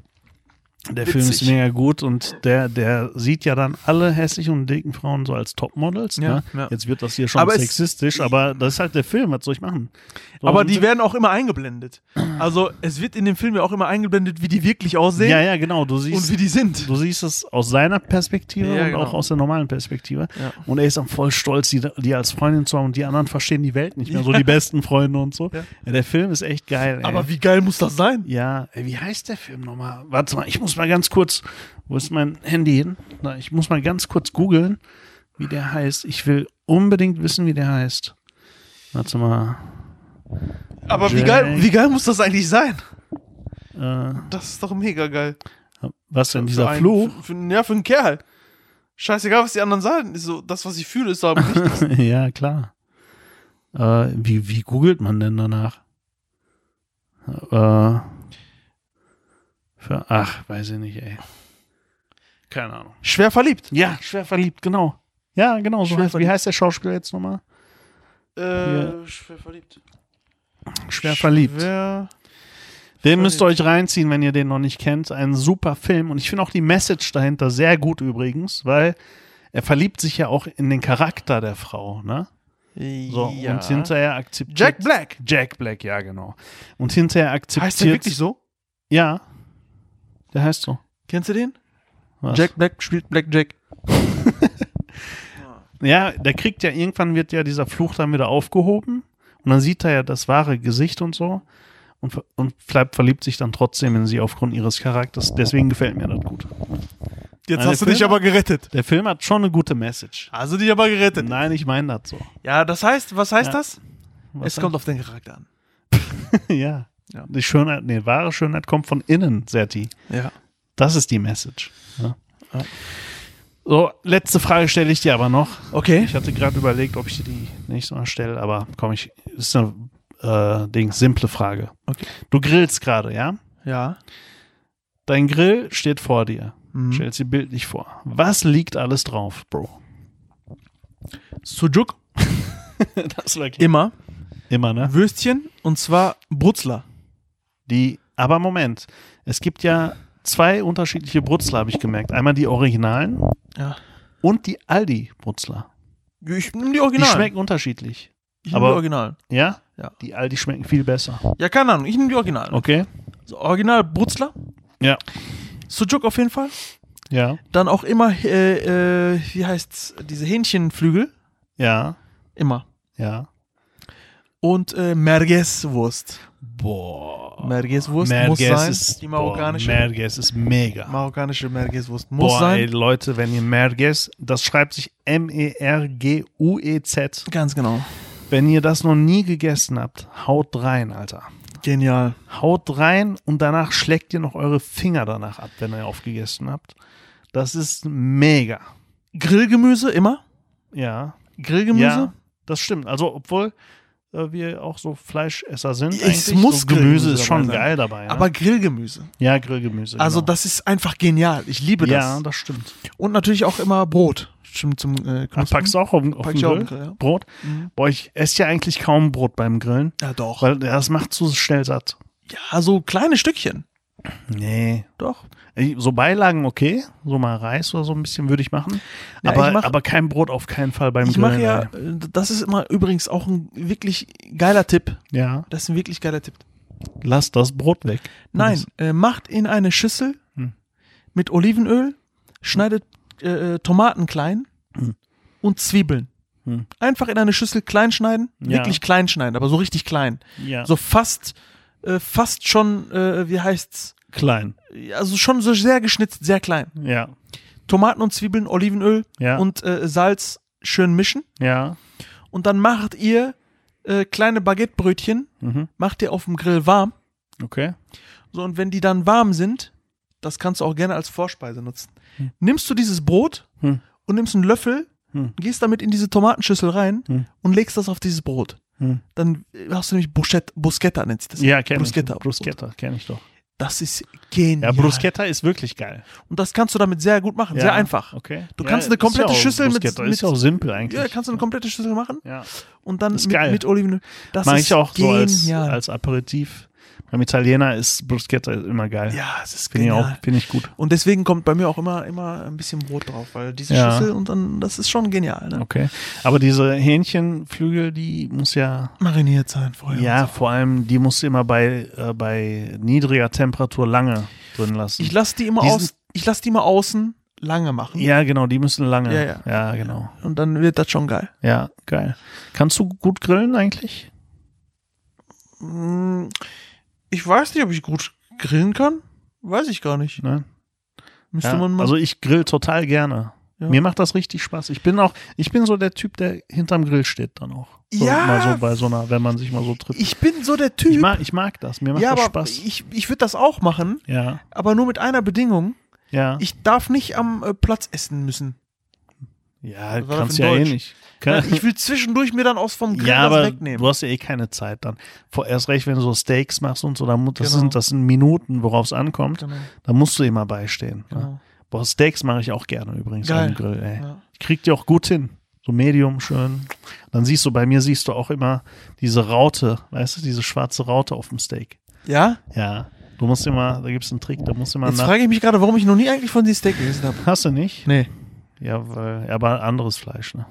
Der Film ist Witzig. mega gut und der, der sieht ja dann alle hässlichen und dicken Frauen so als Topmodels. Ja, ne? ja. Jetzt wird das hier schon Aber es- sexistisch, aber das ist halt der Film, was soll ich machen? So, Aber und- die werden auch immer eingeblendet. Also es wird in dem Film ja auch immer eingeblendet, wie die wirklich aussehen Ja, ja, genau. Du und siehst, wie die sind. du siehst es aus seiner Perspektive Ja, und genau. auch aus der normalen Perspektive. Und er ist dann voll stolz, die, die als Freundin zu haben und die anderen verstehen die Welt nicht mehr. So die besten Freunde und so. Der Film ist echt geil. Ey. Aber wie geil muss das sein? Ja, ey, wie heißt der Film nochmal? Warte mal, ich muss mal ganz kurz, wo ist mein Handy hin? Na, ich muss mal ganz kurz googeln, wie der heißt. Ich will unbedingt wissen, wie der heißt. Warte mal. Aber wie geil, wie geil muss das eigentlich sein? Äh, Das ist doch mega geil. was denn, dieser einen- Fluch? Für, für, ja, für einen Kerl. Scheißegal, was die anderen sagen. Ist so, das, was ich fühle, ist aber wichtig. ja, klar. Äh, wie, wie googelt man denn danach? Äh, für, ach, weiß ich nicht, ey. Keine Ahnung. Schwer verliebt. Ja, schwer verliebt, genau. Ja, genau, so heißt, wie heißt der Schauspieler jetzt nochmal? Äh, schwer verliebt. Schwer verliebt. Schwer. Den müsst ihr euch reinziehen, wenn ihr den noch nicht kennt. Ein super Film. Und ich finde auch die Message dahinter sehr gut übrigens, weil er verliebt sich ja auch in den Charakter der Frau, ne? So, ja. und hinterher akzeptiert. Jack Black. Jack Black, ja, genau. Und hinterher akzeptiert. Heißt der wirklich so? Ja. Der heißt so. Kennst du den? Was? Jack Black spielt Black Jack. Ja, der kriegt ja irgendwann wird ja dieser Fluch dann wieder aufgehoben und dann sieht er ja das wahre Gesicht und so und, und bleibt verliebt sich dann trotzdem in sie aufgrund ihres Charakters. Deswegen gefällt mir das gut. Jetzt Eine hast du dich Film- aber gerettet. Der Film hat schon eine gute Message. Hast du dich aber gerettet. Nein, ich meine das so. Ja, das heißt, was heißt Ja. das? Was es kommt auf den Charakter an. ja. Ja. Die Schönheit, nee, wahre Schönheit kommt von innen, Serti. Ja. Das ist die Message. Ja. Ja. So, letzte Frage stelle ich dir aber noch. Okay. Ich hatte gerade überlegt, ob ich dir die nicht so stelle, aber komm, ich, ist eine äh, Ding, simple Frage. Okay. Du grillst gerade, ja? Ja. Dein Grill steht vor dir. Mhm. Stellst dir bildlich vor. Was liegt alles drauf, Bro? Sujuk. Das war Immer. Immer, ne? Würstchen. Und zwar Brutzler. Die, aber Moment. Es gibt ja zwei unterschiedliche Brutzler, habe ich gemerkt. Einmal die Originalen Ja. und die Aldi-Brutzler. Ich nehme die Die Original. schmecken unterschiedlich. ich nehme aber- die Original. Ja? Ja. Die Aldi schmecken viel besser. Ja, keine Ahnung. Ich nehme die Original. Okay? So, Original Brutzler. Ja. Sujuk auf jeden Fall. Ja. Dann auch immer, äh, äh, wie heißt's, diese Hähnchenflügel. Ja. Immer. Ja. Und äh, Merguez-Wurst. Boah. Merguez-Wurst muss Merguez sein. ist, die marokkanische, Boah, Merguez ist mega. marokkanische Merguez-Wurst muss Boah, sein. ey, Leute, wenn ihr Merguez, das schreibt sich M-E-R-G-U-E-Z. Ganz genau. Wenn ihr das noch nie gegessen habt, haut rein, Alter. Genial. Haut rein und danach schlägt ihr noch eure Finger danach ab, wenn ihr aufgegessen habt. Das ist mega. Grillgemüse immer? Ja. Grillgemüse? Ja, das stimmt. Also, obwohl äh, wir auch so Fleischesser sind, Es eigentlich, muss so Gemüse ist schon geil dabei. Ne? Aber Grillgemüse. ja, Grillgemüse. Also genau. das ist einfach genial. Ich liebe das. Ja, das stimmt. Und natürlich auch immer Brot. Stimmt zum äh, Ach, packst auch auf, auf Pack auch Grill? den Grill, ja. Brot? Mhm. Boah, ich esse ja eigentlich kaum Brot beim Grillen, Ja, doch. weil das macht zu schnell satt. Ja, so kleine Stückchen. Nee. Doch. So Beilagen okay, so mal Reis oder so ein bisschen würde ich machen, Ja, aber, ich mach- aber kein Brot auf keinen Fall beim Ich mache ja, das ist immer übrigens auch ein wirklich geiler Tipp. ja, Das ist ein wirklich geiler Tipp. lass das Brot weg. Nein, äh, macht in eine Schüssel Hm. mit Olivenöl, schneidet äh, äh, Tomaten klein Hm. und Zwiebeln. Hm. Einfach in eine Schüssel klein schneiden, Ja. wirklich klein schneiden, aber so richtig klein. Ja, So fast, äh, fast schon, äh, wie heißt's? klein. Also schon so sehr geschnitzt, sehr klein. Ja, Tomaten und Zwiebeln, Olivenöl ja, und äh, Salz schön mischen. ja. Und dann macht ihr äh, kleine Baguettebrötchen, Mhm. macht ihr auf dem Grill warm. Okay. So, und wenn die dann warm sind, das kannst du auch gerne als Vorspeise nutzen. Hm. Nimmst du dieses Brot Hm. und nimmst einen Löffel, Hm. gehst damit in diese Tomatenschüssel rein Hm. und legst das auf dieses Brot. Hm. Dann äh, hast du nämlich Bruschetta, Bruschetta nennt sich das. Ja, kenn Bruschetta. ich. Bruschetta, kenne ich doch. Das ist genial. Ja, Bruschetta ist wirklich geil. Und das kannst du damit sehr gut machen, Ja. sehr einfach. Okay. Du ja, kannst eine ja komplette auch Schüssel mit- Bruschetta. mit- ist ja auch simpel eigentlich. Ja, kannst du eine komplette Schüssel machen Ja. und dann Ist mit, geil. mit Olivenöl. Das Mache ist ich auch so als, genial. als Aperitif. Beim Italiener ist Bruschetta immer geil. ja, es ist Finde ich genial. auch, ich gut. Und deswegen kommt bei mir auch immer, immer ein bisschen Brot drauf, weil diese Ja. Schüssel und dann, das ist schon genial. Ne? Okay. Aber diese Hähnchenflügel, die muss ja, Mariniert sein vorher. ja, so. vor allem, die musst du immer bei, äh, bei niedriger Temperatur lange drin lassen. Ich lasse die immer Diesen- aus, ich lasse die immer außen lange machen. ja, genau, die müssen lange. Ja, ja. ja, genau. Und dann wird das schon geil. Ja, geil. Kannst du gut grillen eigentlich? Ich weiß nicht, ob ich gut grillen kann. Weiß ich gar nicht. Ne? Müsste Ja, man mal. also ich grill total gerne. Ja. Mir macht das richtig Spaß. Ich bin auch, ich bin so der Typ, der hinterm Grill steht dann auch. So, Ja. Mal so bei so einer, wenn man sich mal so trifft. ich bin so der Typ. Ich mag, ich mag das. Mir macht ja, das Spaß. ich, ich würde das auch machen, ja, aber nur mit einer Bedingung. ja. Ich darf nicht am äh, Platz essen müssen. ja, kannst ja eh Deutsch? nicht. Ich will zwischendurch mir dann aus vom Grill ja, was aber wegnehmen. du hast ja eh keine Zeit dann. Erst recht, wenn du so Steaks machst und so, dann, das, Genau. sind, das sind Minuten, worauf es ankommt. Genau, Da musst du immer beistehen. Ne? genau. Boah, Steaks mache ich auch gerne übrigens Geil. am Grill. Ey. Ja. Ich krieg die auch gut hin. So Medium schön. Dann siehst du, bei mir siehst du auch immer diese Raute, weißt du, diese schwarze Raute auf dem Steak. Ja? Ja. Du musst immer, da gibt's einen Trick, da musst du immer Jetzt frage ich mich gerade, warum ich noch nie eigentlich von diesem Steak gegessen habe. Hast du nicht? Nee. Ja, weil, aber anderes Fleisch, ne?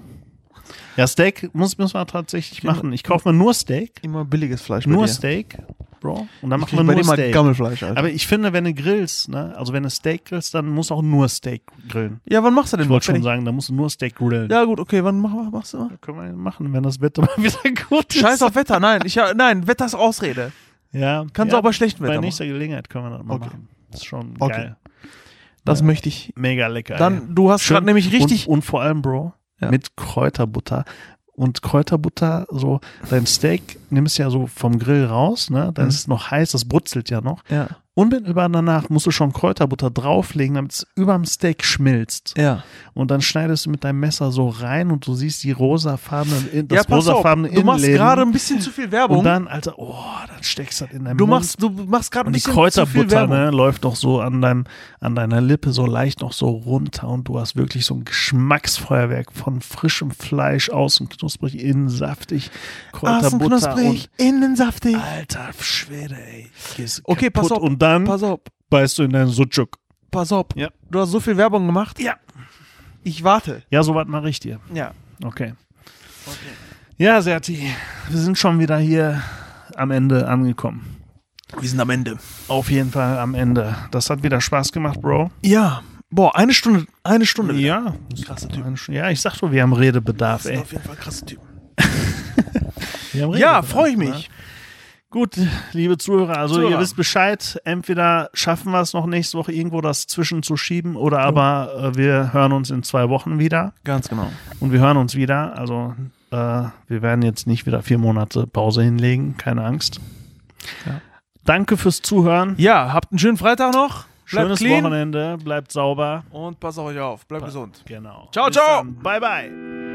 Ja, Steak muss, muss man tatsächlich Immer- machen. Ich kaufe mir nur Steak. Immer billiges Fleisch Nur. Steak, Bro. Und dann Ich machen wir nur Steak. Gammelfleisch, Alter. Aber ich finde, wenn du grillst, ne, also wenn du Steak grillst, dann muss auch nur Steak grillen. ja, wann machst du denn? Ich wollte schon sagen, da musst du nur Steak grillen. Ja, gut, okay, wann mach, machst du mal? Können wir machen, wenn das Wetter mal wieder gut ist. Scheiß auf Wetter, nein, ich, ja, nein, Wetter ist Ausrede. Ja, Kannst ja, du auch bei schlechtem Bei Wetter machen. nächster Gelegenheit können wir das mal Okay. machen. Das ist schon Okay. geil. Das Ja. möchte ich. Mega lecker. Dann, du hast gerade nämlich richtig. Und, und vor allem, Bro, Ja. mit Kräuterbutter. Und Kräuterbutter, so, dein Steak nimmst ja so vom Grill raus, ne? Dann Mhm. ist es noch heiß, das brutzelt ja noch. ja, Unmittelbar danach musst du schon Kräuterbutter drauflegen, damit es überm Steak schmilzt. ja. Und dann schneidest du mit deinem Messer so rein und du siehst die rosafarbene, das ja, pass auf, rosafarbene du machst gerade ein bisschen zu viel Werbung. Und dann, Alter, oh, dann steckst du das in deinem du Mund. machst, du machst gerade ein und die bisschen zu viel Kräuterbutter Werbung. ne, läuft noch so an, deinem, an deiner Lippe so leicht noch so runter und du hast wirklich so ein Geschmacksfeuerwerk von frischem Fleisch, außen knusprig, innen saftig, Außen Kräuterbutter knusprig, innen saftig. und Alter Schwede, ey. Okay, pass auf, Und dann Pass auf, beißt du in deinen Sucuk. pass auf. Ja. Du hast so viel Werbung gemacht. Ja. Ich warte. Ja, so was mache ich dir. Ja. Okay. Ja, Serti, wir sind schon wieder hier am Ende angekommen. Wir sind am Ende. Auf jeden Fall am Ende. Das hat wieder Spaß gemacht, Bro. Ja. Boah, eine Stunde, eine Stunde. wieder. Ja, Krasser Typ. Ja, ich sag doch, wir haben Redebedarf, Das ist ey. auf jeden Fall krasser Typ. Ja, freue ich ne? mich. Gut, liebe Zuhörer, also Zuhörer. ihr wisst Bescheid, entweder schaffen wir es noch nächste Woche irgendwo das zwischenzuschieben oder aber äh, wir hören uns in zwei Wochen wieder Ganz genau. und wir hören uns wieder. Also äh, wir werden jetzt nicht wieder vier Monate Pause hinlegen, keine Angst. Ja. Danke fürs Zuhören. Ja, habt einen schönen Freitag noch. Bleibt Schönes clean. Wochenende, bleibt sauber. Und passt auf euch auf. Bleibt gesund. Genau. Ciao, Bis ciao. Dann. Bye, bye.